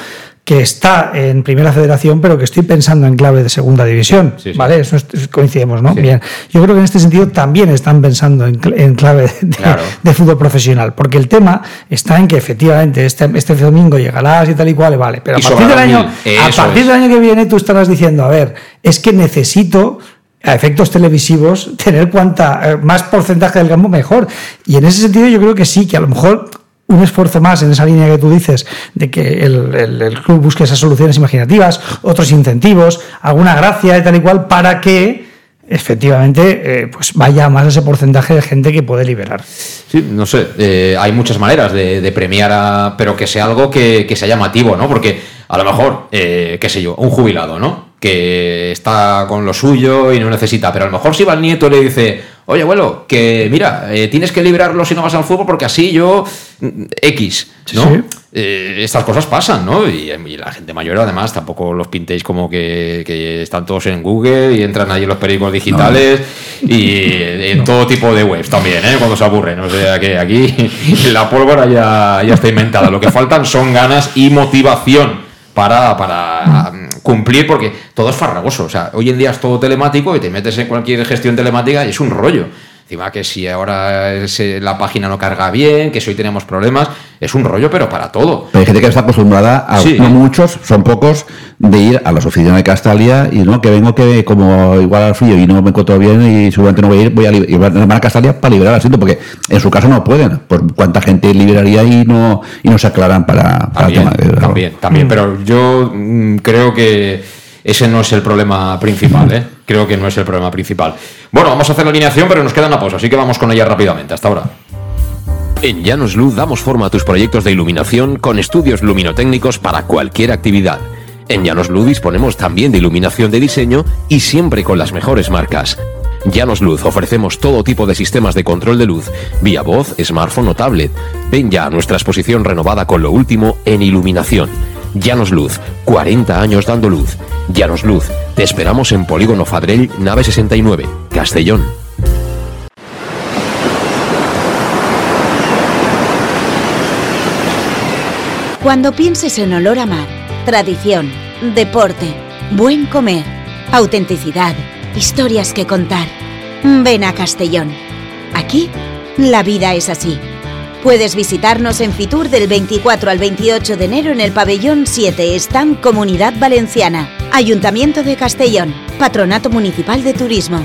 que está en primera federación, pero que estoy pensando en clave de segunda división. Sí, sí. ¿Vale? Eso es- coincidimos, ¿no? Sí. Bien. Yo creo que en este sentido también están pensando en, en clave de, Claro. de fútbol profesional, porque el tema está en que efectivamente este, este domingo llegarás y tal y cual, vale, pero a Y partir, del año, a partir del año que viene tú estarás diciendo, a ver, es que necesito a efectos televisivos tener cuanta eh, más porcentaje del campo mejor. Y en ese sentido yo creo que sí, que a lo mejor un esfuerzo más en esa línea que tú dices, de que el, el- club busque esas soluciones imaginativas, otros incentivos, alguna gracia y tal y cual, para que efectivamente eh, pues vaya más ese porcentaje de gente que puede liberar. Sí, no sé, eh, hay muchas maneras de, de premiar, a, pero que sea algo que, que sea llamativo, ¿no? Porque a lo mejor, eh, qué sé yo, un jubilado, ¿no? Que está con lo suyo y no necesita, pero a lo mejor si va el nieto y le dice, oye abuelo, que mira, eh, tienes que librarlo si no vas al fútbol porque así yo mm, X, ¿no? Sí. Eh, estas cosas pasan, ¿no? Y, y la gente mayor, además, tampoco los pintéis como que, que están todos en Google y entran ahí en los periódicos digitales y en todo tipo de webs también, ¿eh? Cuando se aburren. O sea que aquí la pólvora ya, ya está inventada. Lo que faltan son ganas y motivación para, para mm, cumplir, porque todo es farragoso. O sea, hoy en día es todo telemático y te metes en cualquier gestión telemática y es un rollo. Encima que si ahora ese- la página no carga bien, que si hoy tenemos problemas, es un rollo, pero para todo. Pero hay gente que está acostumbrada, a, Sí. no muchos, son pocos, de ir a las oficinas de Castalia y no, que vengo que como igual al frío y no me encuentro bien y seguramente no voy a ir, voy a, li- y van a Castalia para liberar el asiento, porque en su caso no pueden. Por cuánta gente liberaría y no, y no se aclaran para, para el También, tema de- también, también. Pero yo mm, creo que ese no es el problema principal, ¿eh? Creo que no es el problema principal. Bueno, vamos a hacer la alineación, pero nos queda una pausa, así que vamos con ella rápidamente. Hasta ahora. En Llanos Luz damos forma a tus proyectos de iluminación con estudios luminotécnicos para cualquier actividad. En Llanos Luz disponemos también de iluminación de diseño y siempre con las mejores marcas. Llanos Luz ofrecemos todo tipo de sistemas de control de luz, vía voz, smartphone o tablet. Ven ya a nuestra exposición renovada con lo último en iluminación. Llanos Luz, 40 años dando luz. Llanos Luz, te esperamos en Polígono Fadrell, nave 69, Castellón. Cuando pienses en olor a mar, tradición, deporte, buen comer, autenticidad, historias que contar, ven a Castellón. Aquí, la vida es así. Puedes visitarnos en Fitur del 24 al 28 de enero en el pabellón 7, Stand Comunidad Valenciana, Ayuntamiento de Castellón, Patronato Municipal de Turismo.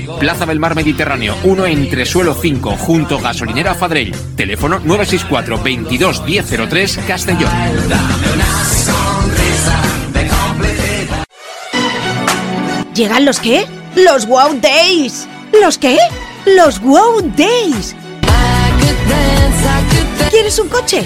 Plaza del Mar Mediterráneo, 1 entre suelo 5, junto Gasolinera Fadrell. Teléfono 964 22 1003 Castellón. ¿Llegan los qué? ¡Los Wow Days! ¿Los qué? ¡Los Wow Days! ¿Quieres un coche?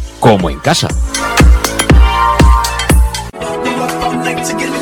como en casa.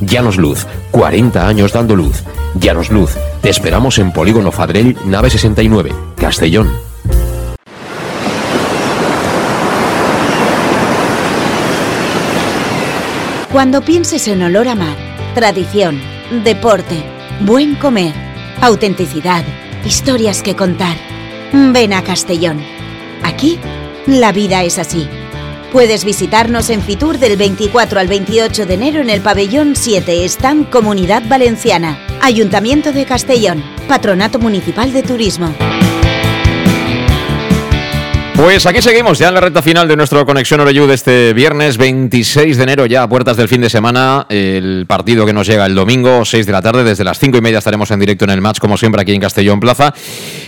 Llanos Luz, 40 años dando luz. Llanos Luz, te esperamos en Polígono Fadrell, nave 69, Castellón. Cuando pienses en olor a mar, tradición, deporte, buen comer, autenticidad, historias que contar, ven a Castellón. Aquí, la vida es así. Puedes visitarnos en Fitur del 24 al 28 de enero en el pabellón 7 Stand Comunidad Valenciana, Ayuntamiento de Castellón, Patronato Municipal de Turismo. Pues aquí seguimos ya en la recta final de nuestro Conexión Oreyu de este viernes 26 de enero, ya a puertas del fin de semana. El partido que nos llega el domingo, 6 de la tarde, desde las 5 y media estaremos en directo en el match, como siempre, aquí en Castellón Plaza.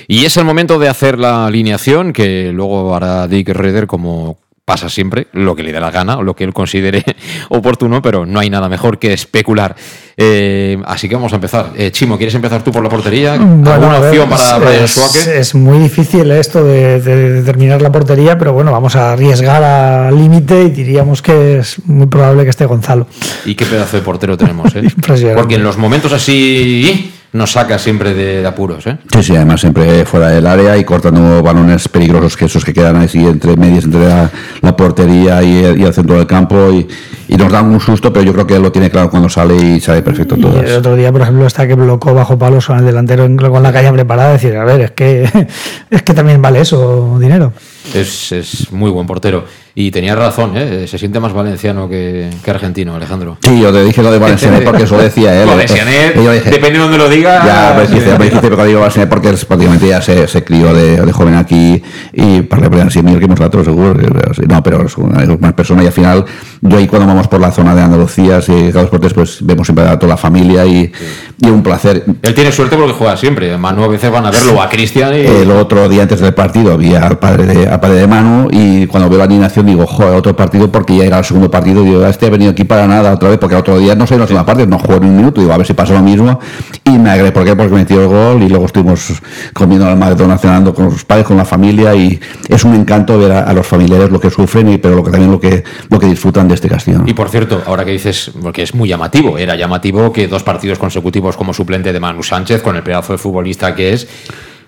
Y es el momento de hacer la alineación que luego hará Dick Reder como pasa siempre, lo que le dé la gana o lo que él considere oportuno, pero no hay nada mejor que especular. Eh, así que vamos a empezar. Eh, Chimo, ¿quieres empezar tú por la portería? Bueno, ¿Alguna ver, opción para Brian es, es muy difícil esto de, de determinar la portería, pero bueno, vamos a arriesgar al límite y diríamos que es muy probable que esté Gonzalo. Y qué pedazo de portero tenemos, ¿eh? Impresionante. Porque en los momentos así nos saca siempre de, de apuros, ¿eh? Sí, sí, además siempre fuera del área y cortando balones peligrosos que esos que quedan así entre medias, entre la, la portería y el, y el centro del campo y, y nos dan un susto, pero yo creo que él lo tiene claro cuando sale y sabe perfecto Y todas. el otro día, por ejemplo, está que blocó bajo palos con el delantero en- con la calle preparada, decir, a ver, es que es que también vale eso dinero. Es, es muy buen portero. Y tenía razón, ¿eh? Se siente más valenciano que, que argentino, Alejandro. Sí, yo te dije lo de Valencianet porque eso decía él. Valencianet, Y yo dije- depende de donde lo diga. Ya, pero sí. dijiste, pero dijiste, digo Valencianet porque es, prácticamente ya se, se crió de, de joven aquí y para le así mejor que seguro. que- pero sí, No, pero es una, es más persona y al final, yo ahí cuando vamos por la zona de Andalucía, si cada dos por tres, pues vemos siempre a toda la familia y, y un placer. Él tiene suerte porque juega siempre. Manu a veces van a verlo a Cristian y... El otro día antes del partido había al padre de, al padre de Manu y cuando veo la digo, joder, otro partido porque ya era el segundo partido. Digo, este ha venido aquí para nada otra vez porque el otro día no sé en la segunda parte, no jugó ni un minuto. Digo, a ver si pasa lo mismo. Y me agregué, ¿por qué? Porque metió el gol y luego estuvimos comiendo al McDonald's, cenando con los padres, con la familia y es un encanto ver a, a los familiares lo que sufren y pero lo que también lo que, lo que disfrutan de este castillo. Y por cierto, ahora que dices, porque es muy llamativo, era llamativo que dos partidos consecutivos como suplente de Manu Sánchez, con el pedazo de futbolista que es,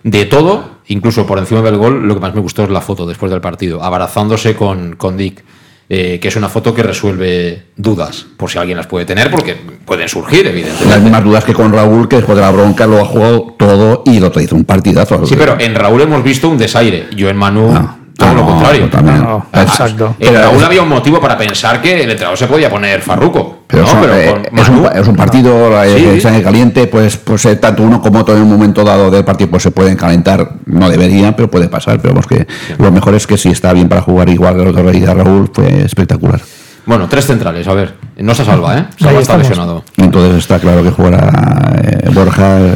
de todo, incluso por encima del gol, lo que más me gustó es la foto después del partido, abrazándose con, con Dick. eh, que es una foto que resuelve dudas, por si alguien las puede tener, porque pueden surgir, Las evidentemente. mismas dudas que con Raúl, que después de la bronca lo ha jugado todo y otro hizo un partidazo. Sí, pero en Raúl hemos visto un desaire. Yo en Manu, todo lo no, contrario. también. No, Es- exacto. En Raúl había un motivo para pensar que el entrenador se podía poner farruco. Pero, ¿no? pero eh, es, un, es un partido eh, Sí. caliente, pues, pues eh, tanto uno como otro en un momento dado del partido pues se pueden calentar, no deberían, pero puede pasar. Pero vamos que lo mejor es que si está bien para jugar igual que el otro día Raúl, fue espectacular. Bueno, tres centrales, a ver. No se salva, ¿eh? Salva está lesionado. Entonces está claro que jugará eh, Borja eh,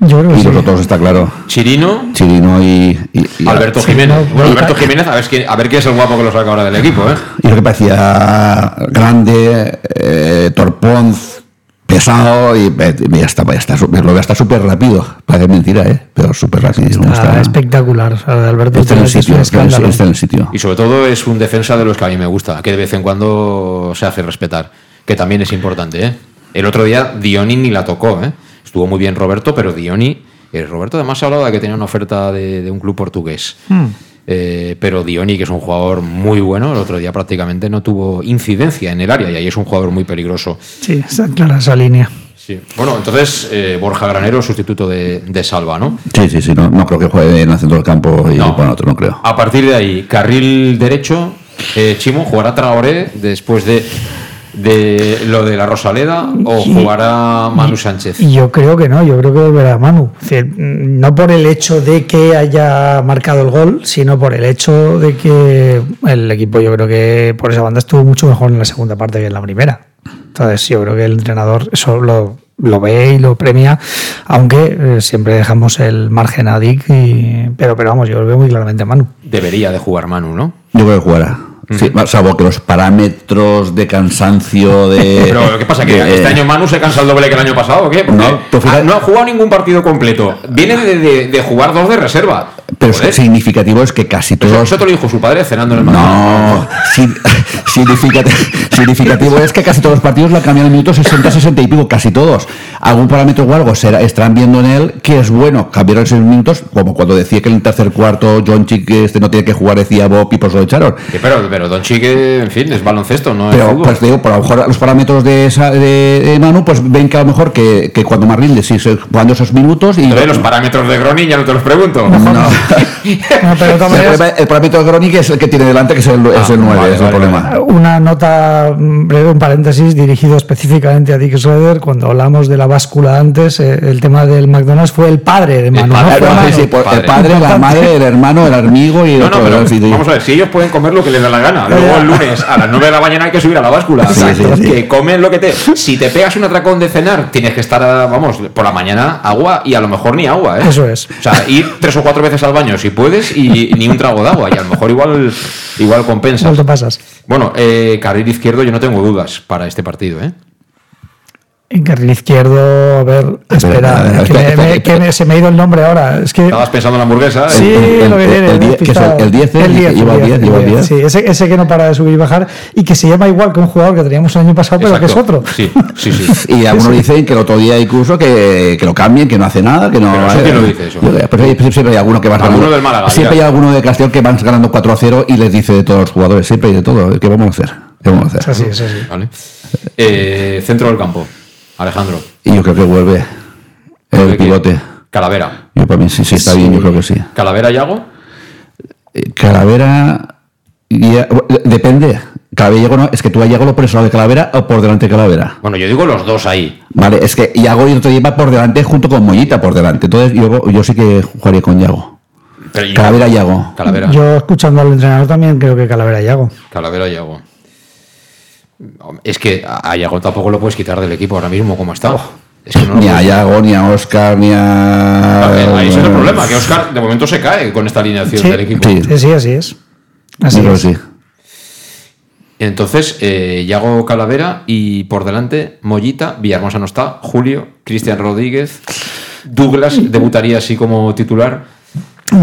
Yo creo que y sí. los otros está claro. Chirino, Chirino y, y- y- Alberto Sí, Jiménez. no, bueno, Alberto Jiménez, a ver, quién, a ver quién es el guapo que lo saca ahora del equipo, ¿eh? y lo que parecía grande, eh, torponz, pesado y, eh, ya está, ya está, lo ve hasta súper rápido. Parece mentira, ¿eh? Pero súper rápido. Está, está- espectacular. O sea, Alberto está en el sitio, está en el- escándalo. está en el sitio. Y sobre todo es un defensa de los que a mí me gusta, que de vez en cuando se hace respetar, que también es importante, ¿eh? El otro día Dioni ni la tocó, ¿eh? Estuvo muy bien Roberto, pero Dioni... eh, Roberto además se hablaba de que tenía una oferta de, de un club portugués. Hmm. Eh, pero Dioni, que es un jugador muy bueno, el otro día prácticamente no tuvo incidencia en el área y ahí es un jugador muy peligroso. Sí, está clara esa línea. Sí. Bueno, entonces eh, Borja Granero, sustituto de, de Salva, ¿no? Sí, sí, sí, no, no creo que juegue en el centro del campo y No. bueno, otro no creo. A partir de ahí, carril derecho, eh, Chimo jugará Traoré después de, de lo de la Rosaleda o Y- jugará Manu Sánchez. Y yo creo que no, yo creo que volverá Manu. No por el hecho de que haya marcado el gol, sino por el hecho de que el equipo, yo creo que por esa banda estuvo mucho mejor en la segunda parte que en la primera. Entonces, yo creo que el entrenador eso lo, lo ve y lo premia, aunque eh, siempre dejamos el margen a Dick, y, pero, pero vamos, yo lo veo muy claramente a Manu. Debería de jugar Manu, ¿no? Yo creo que jugará. Sí, salvo que los parámetros de cansancio de. Pero ¿qué pasa? ¿Que de- este año Manu se cansa el doble que el año pasado o qué? Porque No, ah, no ha jugado ningún partido completo. Viene de, de- de jugar dos de reserva. Pero Joder. significativo es que casi Eso, todos. eso te lo dijo su padre cenando en el No, significativo, significativo es que casi todos los partidos la cambian en minutos 60, 60 y pico, casi todos. Algún parámetro o algo será, estarán viendo en él que es bueno. Cambiaron esos minutos, como cuando decía que en el tercer cuarto John Chick este no tiene que jugar, decía Bob y por eso lo echaron. Sí, pero, pero Don Chique, en fin, es baloncesto, no Pero pues digo, por lo mejor los parámetros de, esa, de, Manu, pues ven que a lo mejor que, que cuando rinde, sí, se- jugando esos minutos y. Entonces, los parámetros de Gronin ya no te los pregunto. No, pero O sea, el, problema- el parámetro de Gronic es el que tiene delante, que es el, es el 9, vale, es el vale, problema. Una nota mm, breve, un paréntesis dirigido específicamente a Dick Schroeder. Cuando hablamos de la báscula antes, eh, el tema del McDonald's fue el padre de Manu. padre, no fue Ah, Manu. sí, sí, por- Padre. el padre, la madre, el hermano, el amigo y el No, no, otro. pero vamos a ver, si ellos pueden comer lo que les da la gana, luego el lunes a las 9 de la mañana hay que subir a la báscula. Sí, sí, sí. Que comen lo que te. Si te pegas un atracón de cenar, tienes que estar, a- vamos, por la mañana agua y a lo mejor ni agua, ¿eh? Eso es. O sea, ir tres o cuatro veces al baño si puedes y ni un trago de agua, y a lo mejor igual, igual compensa. ¿Cuánto pasas? Bueno, eh, carril izquierdo, yo no tengo dudas para este partido, ¿eh? En carril izquierdo, a ver, espera, que, se me ha ido el nombre ahora. Es que. Estabas pensando en la hamburguesa. Sí, ¿eh? el- lo que el- tiene, el me he diez, que es el- pistado. el diez, El 10, lleva el 10, lleva el 10. Sí, ese, ese que no para de subir y bajar y que se llama igual que un jugador que teníamos el año pasado, pero que es otro. Sí, sí, sí. Y algunos dicen que el otro día incluso que, que lo cambien, que no hace nada, que no. Pero eso, ¿quién lo dice eso? Siempre hay alguno que va Alguno ganando. del Málaga, siempre ya. hay alguno de Castellón que van ganando 4 a 0 y les dice de todos los jugadores. Siempre hay de todo. ¿Qué vamos a hacer? ¿Qué vamos a Es hacer? así, es así. Vale. Eh, centro del campo, Alejandro. Y yo creo que vuelve el pivote. Calavera. Yo para mí sí, sí está bien, yo creo que sí. ¿Calavera Yago? Eh, Calavera. ya- depende. Calavera y Yago no, es que tú a Yago lo pones al lado de Calavera o por delante de Calavera. Bueno, yo digo los dos ahí. Vale, es que Yago y otro lleva por delante junto con Mollita por delante. Entonces yo, yo sí que jugaría con Yago. Pero yo- Calavera Yago. Calavera. Yo escuchando al entrenador también creo que Calavera y hago. Calavera Yago. Es que a a Yago tampoco lo puedes quitar del equipo ahora mismo como está. Es que no Ni a Yago, ni a Oscar, ni a. Vale, ahí ese es el problema, que Oscar de momento se cae con esta alineación Sí, del equipo. Sí. sí, sí, así es. Así es. sí. Entonces, eh, Yago Calavera y por delante Mollita, Villahermosa no está, Julio, Cristian Rodríguez, Douglas debutaría así como titular.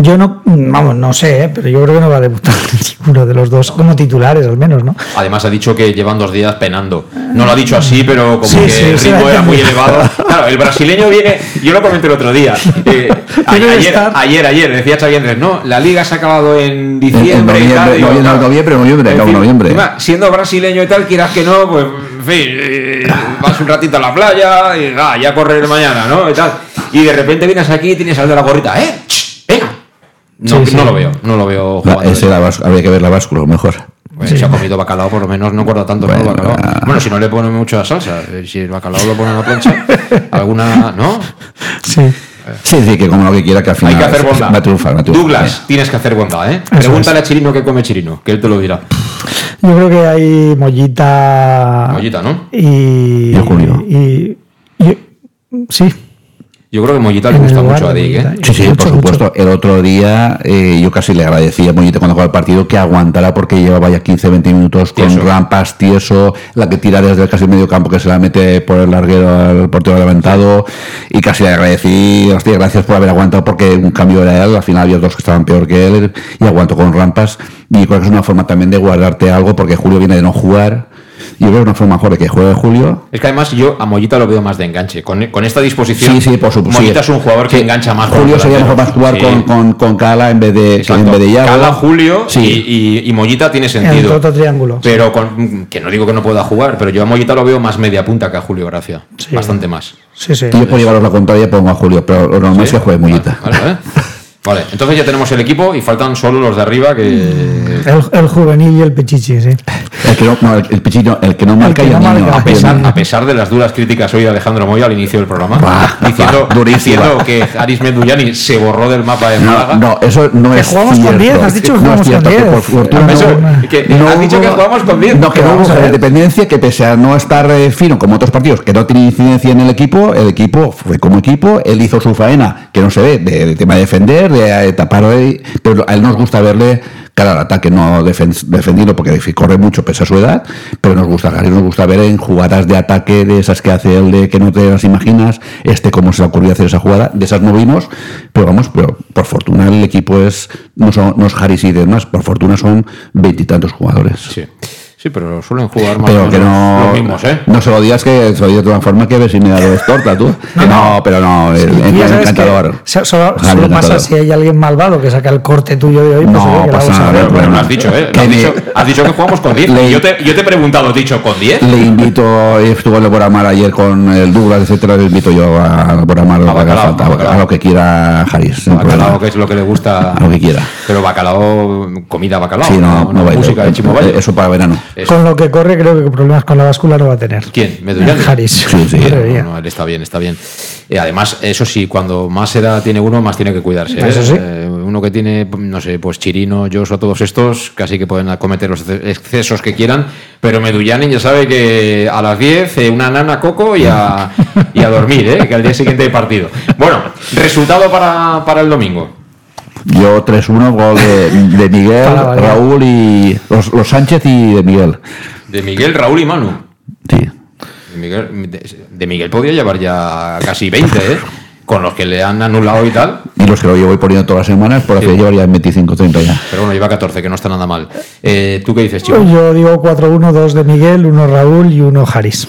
Yo no, vamos, no sé, ¿eh? pero yo creo que no va a debutar ninguno de los dos como titulares, al menos, ¿no? Además ha dicho que llevan dos días penando. No lo ha dicho así, pero como Sí, que sí, el ritmo era muy elevado. Claro, el brasileño viene, yo lo comenté el otro día. eh, a- ayer, ayer, ayer, decía Xavi Andrés, no, la liga se ha acabado en En diciembre y tal. noviembre, digo, noviembre, claro. noviembre, noviembre, En fin, noviembre. encima, siendo brasileño y tal, quieras que no, pues, en fin, eh, vas un ratito a la playa y ah, ya correr mañana, ¿no? Y tal. Y de repente vienes aquí y tienes al de la gorrita, ¿eh? No, Sí, sí. no lo veo, no lo veo La- jugando. ese la habría que ver la báscula, a lo mejor. Pues Se ha comido bacalao, por lo menos no guarda tanto, ¿no? Bueno, Bacalao. ah. Bueno, si no le pone mucha salsa, eh, si el bacalao lo pone en la plancha, alguna, ¿no? Sí. Sí, sí, que como lo que quiera, que al final Hay que hacer va bondad. a triunfar. va a triunfar. Douglas, tienes que hacer bondad, ¿eh? Eso Pregúntale a Chirino qué come Chirino, que él te lo dirá. Yo creo que hay Mollita. Mollita, ¿no? Y. Y y- y- sí. Yo creo que Mollita le gusta mucho a Dick, ¿eh? Sí, sí, Mucho, por supuesto. mucho. El otro día eh, yo casi le agradecía a Mollita cuando jugaba el partido que aguantara porque llevaba ya 15, 20 minutos con Tieso. rampas, tieso, la que tira desde casi el medio campo que se la mete por el larguero al portero levantado y casi le agradecí, hostia, gracias por haber aguantado porque un cambio era él, al final había dos que estaban peor que él y aguantó con rampas y creo que es una forma también de guardarte algo porque Julio viene de no jugar yo creo que es una forma mejor de que juegue Julio Es que además yo a Mollita lo veo más de enganche. Con, con esta disposición, Sí, sí, por supuesto. Mollita sí. es un jugador que Sí. engancha más. Julio sería mejor más jugar Sí. con, con, con Cala en vez de, en vez de Yago. Cala, Julio Sí. y, y- y Mollita tiene el sentido. otro triángulo. Pero con, que no digo que no pueda jugar, pero yo a Mollita lo veo más media punta que a Julio Gracia. Sí. Bastante más. Sí, sí. Y yo por llevaros la contraria pongo a Julio, pero lo normal es que juegue Mullita. Vale, vale. Vale, entonces ya tenemos el equipo y faltan solo los de arriba que. El, juvenil y el Pichichi, sí. El que no, el, Pichichi el que no marca y el niño. A pesar, a pesar de las duras críticas hoy de Alejandro Moya al inicio del programa, diciendo, diciendo, que Aris Menduyani se borró del mapa de Málaga. No, eso no que es. jugamos con 10, has dicho que jugamos con 10. Por fortuna, no, has dicho que jugamos con 10. No, que no hubo dependencia, que pese a no estar eh, fino como otros partidos, que no tiene incidencia en el equipo, el equipo fue como equipo, él hizo su faena, que no se ve, de, tema de defender, de tapar, pero a él nos gusta verle cara al ataque, no defendido porque corre mucho pese a su edad, pero nos gusta, nos gusta ver en jugadas de ataque de esas que hace él de que no te las imaginas, este cómo se le ocurrió hacer esa jugada, de esas no vimos, pero vamos, pero por fortuna el equipo es, no, son, no es Harris y demás, por fortuna son veintitantos jugadores. Sí, pero suelen jugar más pero que no, los mismos, ¿eh? No se lo digas que se lo digas de todas forma que ves si me da dos torta, tú. No, no, pero no, es, encantador. solo, solo pasa si hay alguien malvado que saca el corte tuyo de hoy. Pues no, pasa nada. Pero no has dicho, ¿eh? Has dicho, has, dicho, que jugamos con 10. Yo te, yo te he preguntado, ¿has dicho con 10? Le invito, estuvo el Boramar ayer con el Douglas, etcétera, le invito yo a Boramar a, bacalao, a, a, lo que quiera Haris. Bacalao, que es lo que le gusta. A lo que quiera. Pero bacalao, comida bacalao. Sí, no, no, música de Chimovalle. Eso para verano. Con lo que corre creo que problemas con la báscula no va a tener. ¿Quién? ¿Medullani? Haris. Sí, sí. No, él está bien, está bien. Y además, eso sí, cuando más edad tiene uno, más tiene que cuidarse. Eso sí. Eh, uno que tiene, no sé, pues Chirino, yo o todos estos, casi que pueden cometer los excesos que quieran, pero Medullani ya sabe que a las 10 eh, una nana coco y a, y a dormir, ¿eh? que al día siguiente hay partido. Bueno, resultado para, para el domingo. Yo 3-1, gol de, de Miguel, Raúl y los, los Sánchez y de Miguel. De Miguel, Raúl y Manu. Sí. De Miguel, de, Miguel podría llevar ya casi 20, ¿eh? Con los que le han anulado y tal. Y los que lo llevo poniendo todas las semanas, por hacer llevaría 25, 30 ya. Pero bueno, lleva 14, que no está nada mal. Eh, ¿Tú qué dices, chico? Yo digo 4-1, 2 de Miguel, 1 Raúl y 1 Haris.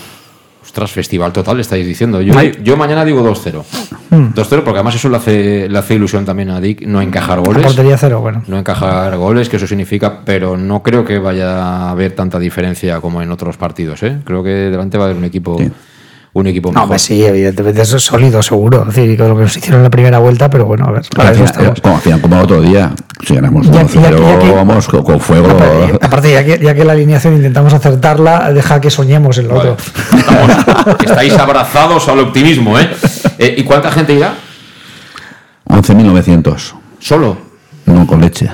Ostras, festival total, estáis diciendo. Yo, yo mañana digo 2-0. 2-0, porque además eso le hace, le hace ilusión también a Dick, no encajar goles. portería cero, bueno. No encajar goles, que eso significa, pero no creo que vaya a haber tanta diferencia como en otros partidos. ¿eh? Creo que delante va a haber un equipo un equipo no, mejor. sí, evidentemente eso es sólido, seguro. Es decir, lo que nos hicieron en la primera vuelta, pero bueno, a ver, para eso estamos. Como, como el otro día, si ganamos 2-0, vamos con, fuego. Aparte, ya, que, ya que la alineación intentamos acertarla, deja que soñemos en lo otro. estáis abrazados al optimismo, ¿eh? ¿eh? ¿Y cuánta gente irá? 11.900. ¿Solo? No, con leche.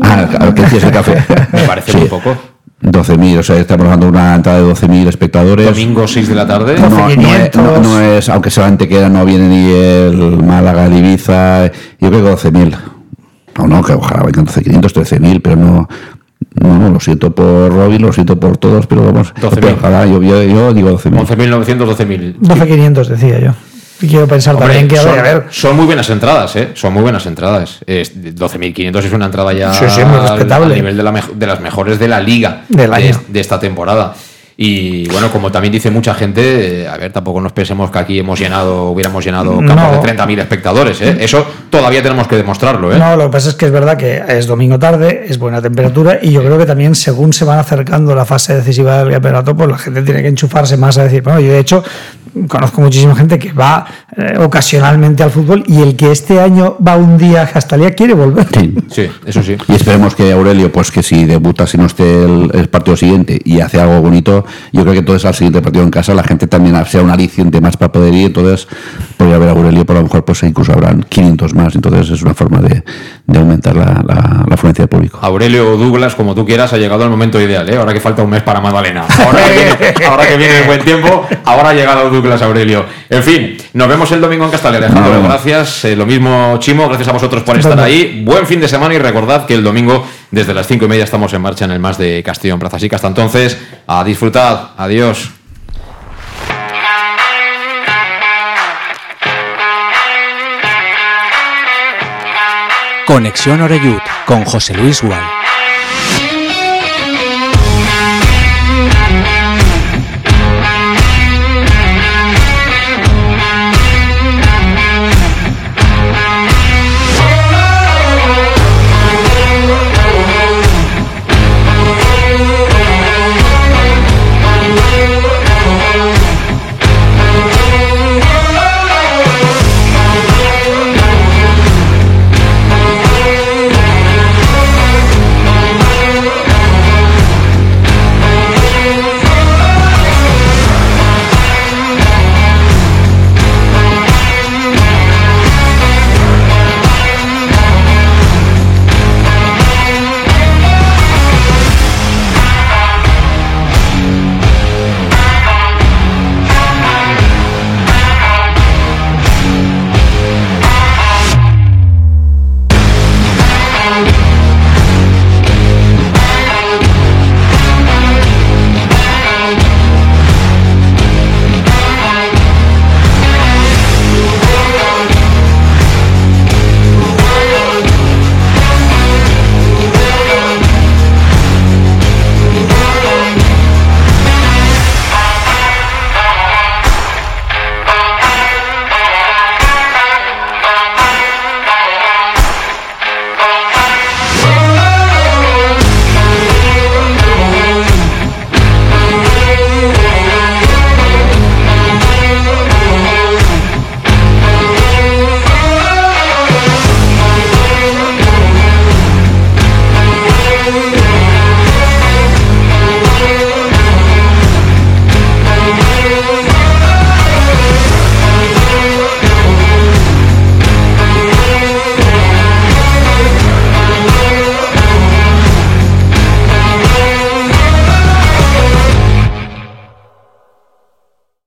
Ah, ¿qué es el café? Me parece muy poco. 12.000, o sea, estamos hablando de una entrada de 12.000 espectadores. Domingo 6 de la tarde. No, no, es, no, es, aunque solamente queda, no viene ni el Málaga, el Ibiza, yo creo que 12.000. No, no, que ojalá vengan 12.500, 13.000, pero no, no, no, lo siento por Robin, lo siento por todos, pero vamos, ojalá, yo, yo, yo digo 12.000. 11.900, 12.000. 12.500 decía yo. Quiero pensar también que son, a ver. Son muy buenas entradas, ¿eh? Son muy buenas entradas. 12.500 es una entrada ya sí, sí, muy respetable. a nivel de, la, de, las mejores de la liga Del de, de, esta temporada. Y bueno, como también dice mucha gente, a ver, tampoco nos pensemos que aquí hemos llenado, hubiéramos llenado campos no. de 30.000 espectadores, ¿eh? Eso todavía tenemos que demostrarlo, ¿eh? No, lo que pasa es que es verdad que es domingo tarde, es buena temperatura y yo creo que también según se van acercando la fase decisiva del campeonato, pues la gente tiene que enchufarse más a decir, bueno, yo de hecho conozco muchísima gente que va eh, ocasionalmente al fútbol y el que este año va un día hasta el día quiere volver. Sí, sí, eso sí. Y esperemos que Aurelio, pues que si debuta, si no esté el, el partido siguiente y hace algo bonito, yo creo que entonces al siguiente partido en casa la gente también sea un aliciente más para poder ir, entonces podría haber a Aurelio, por lo mejor pues incluso habrán 500 más, entonces es una forma de, de aumentar la, la, la, afluencia del público. Aurelio o Douglas, como tú quieras, ha llegado el momento ideal, ¿eh? ahora que falta un mes para Magdalena, ahora que viene, ahora que viene el buen tiempo, ahora ha llegado Douglas Aurelio. En fin, nos vemos el domingo en Castalia, Alejandro, no, gracias, eh, lo mismo Chimo, gracias a vosotros por estar ahí, buen fin de semana y recordad que el domingo desde las cinco y media estamos en marcha en el más de Castillo en Plaza Sica. Hasta entonces, a disfrutar. Adiós. Conexión Oreyud con José Luis Gual.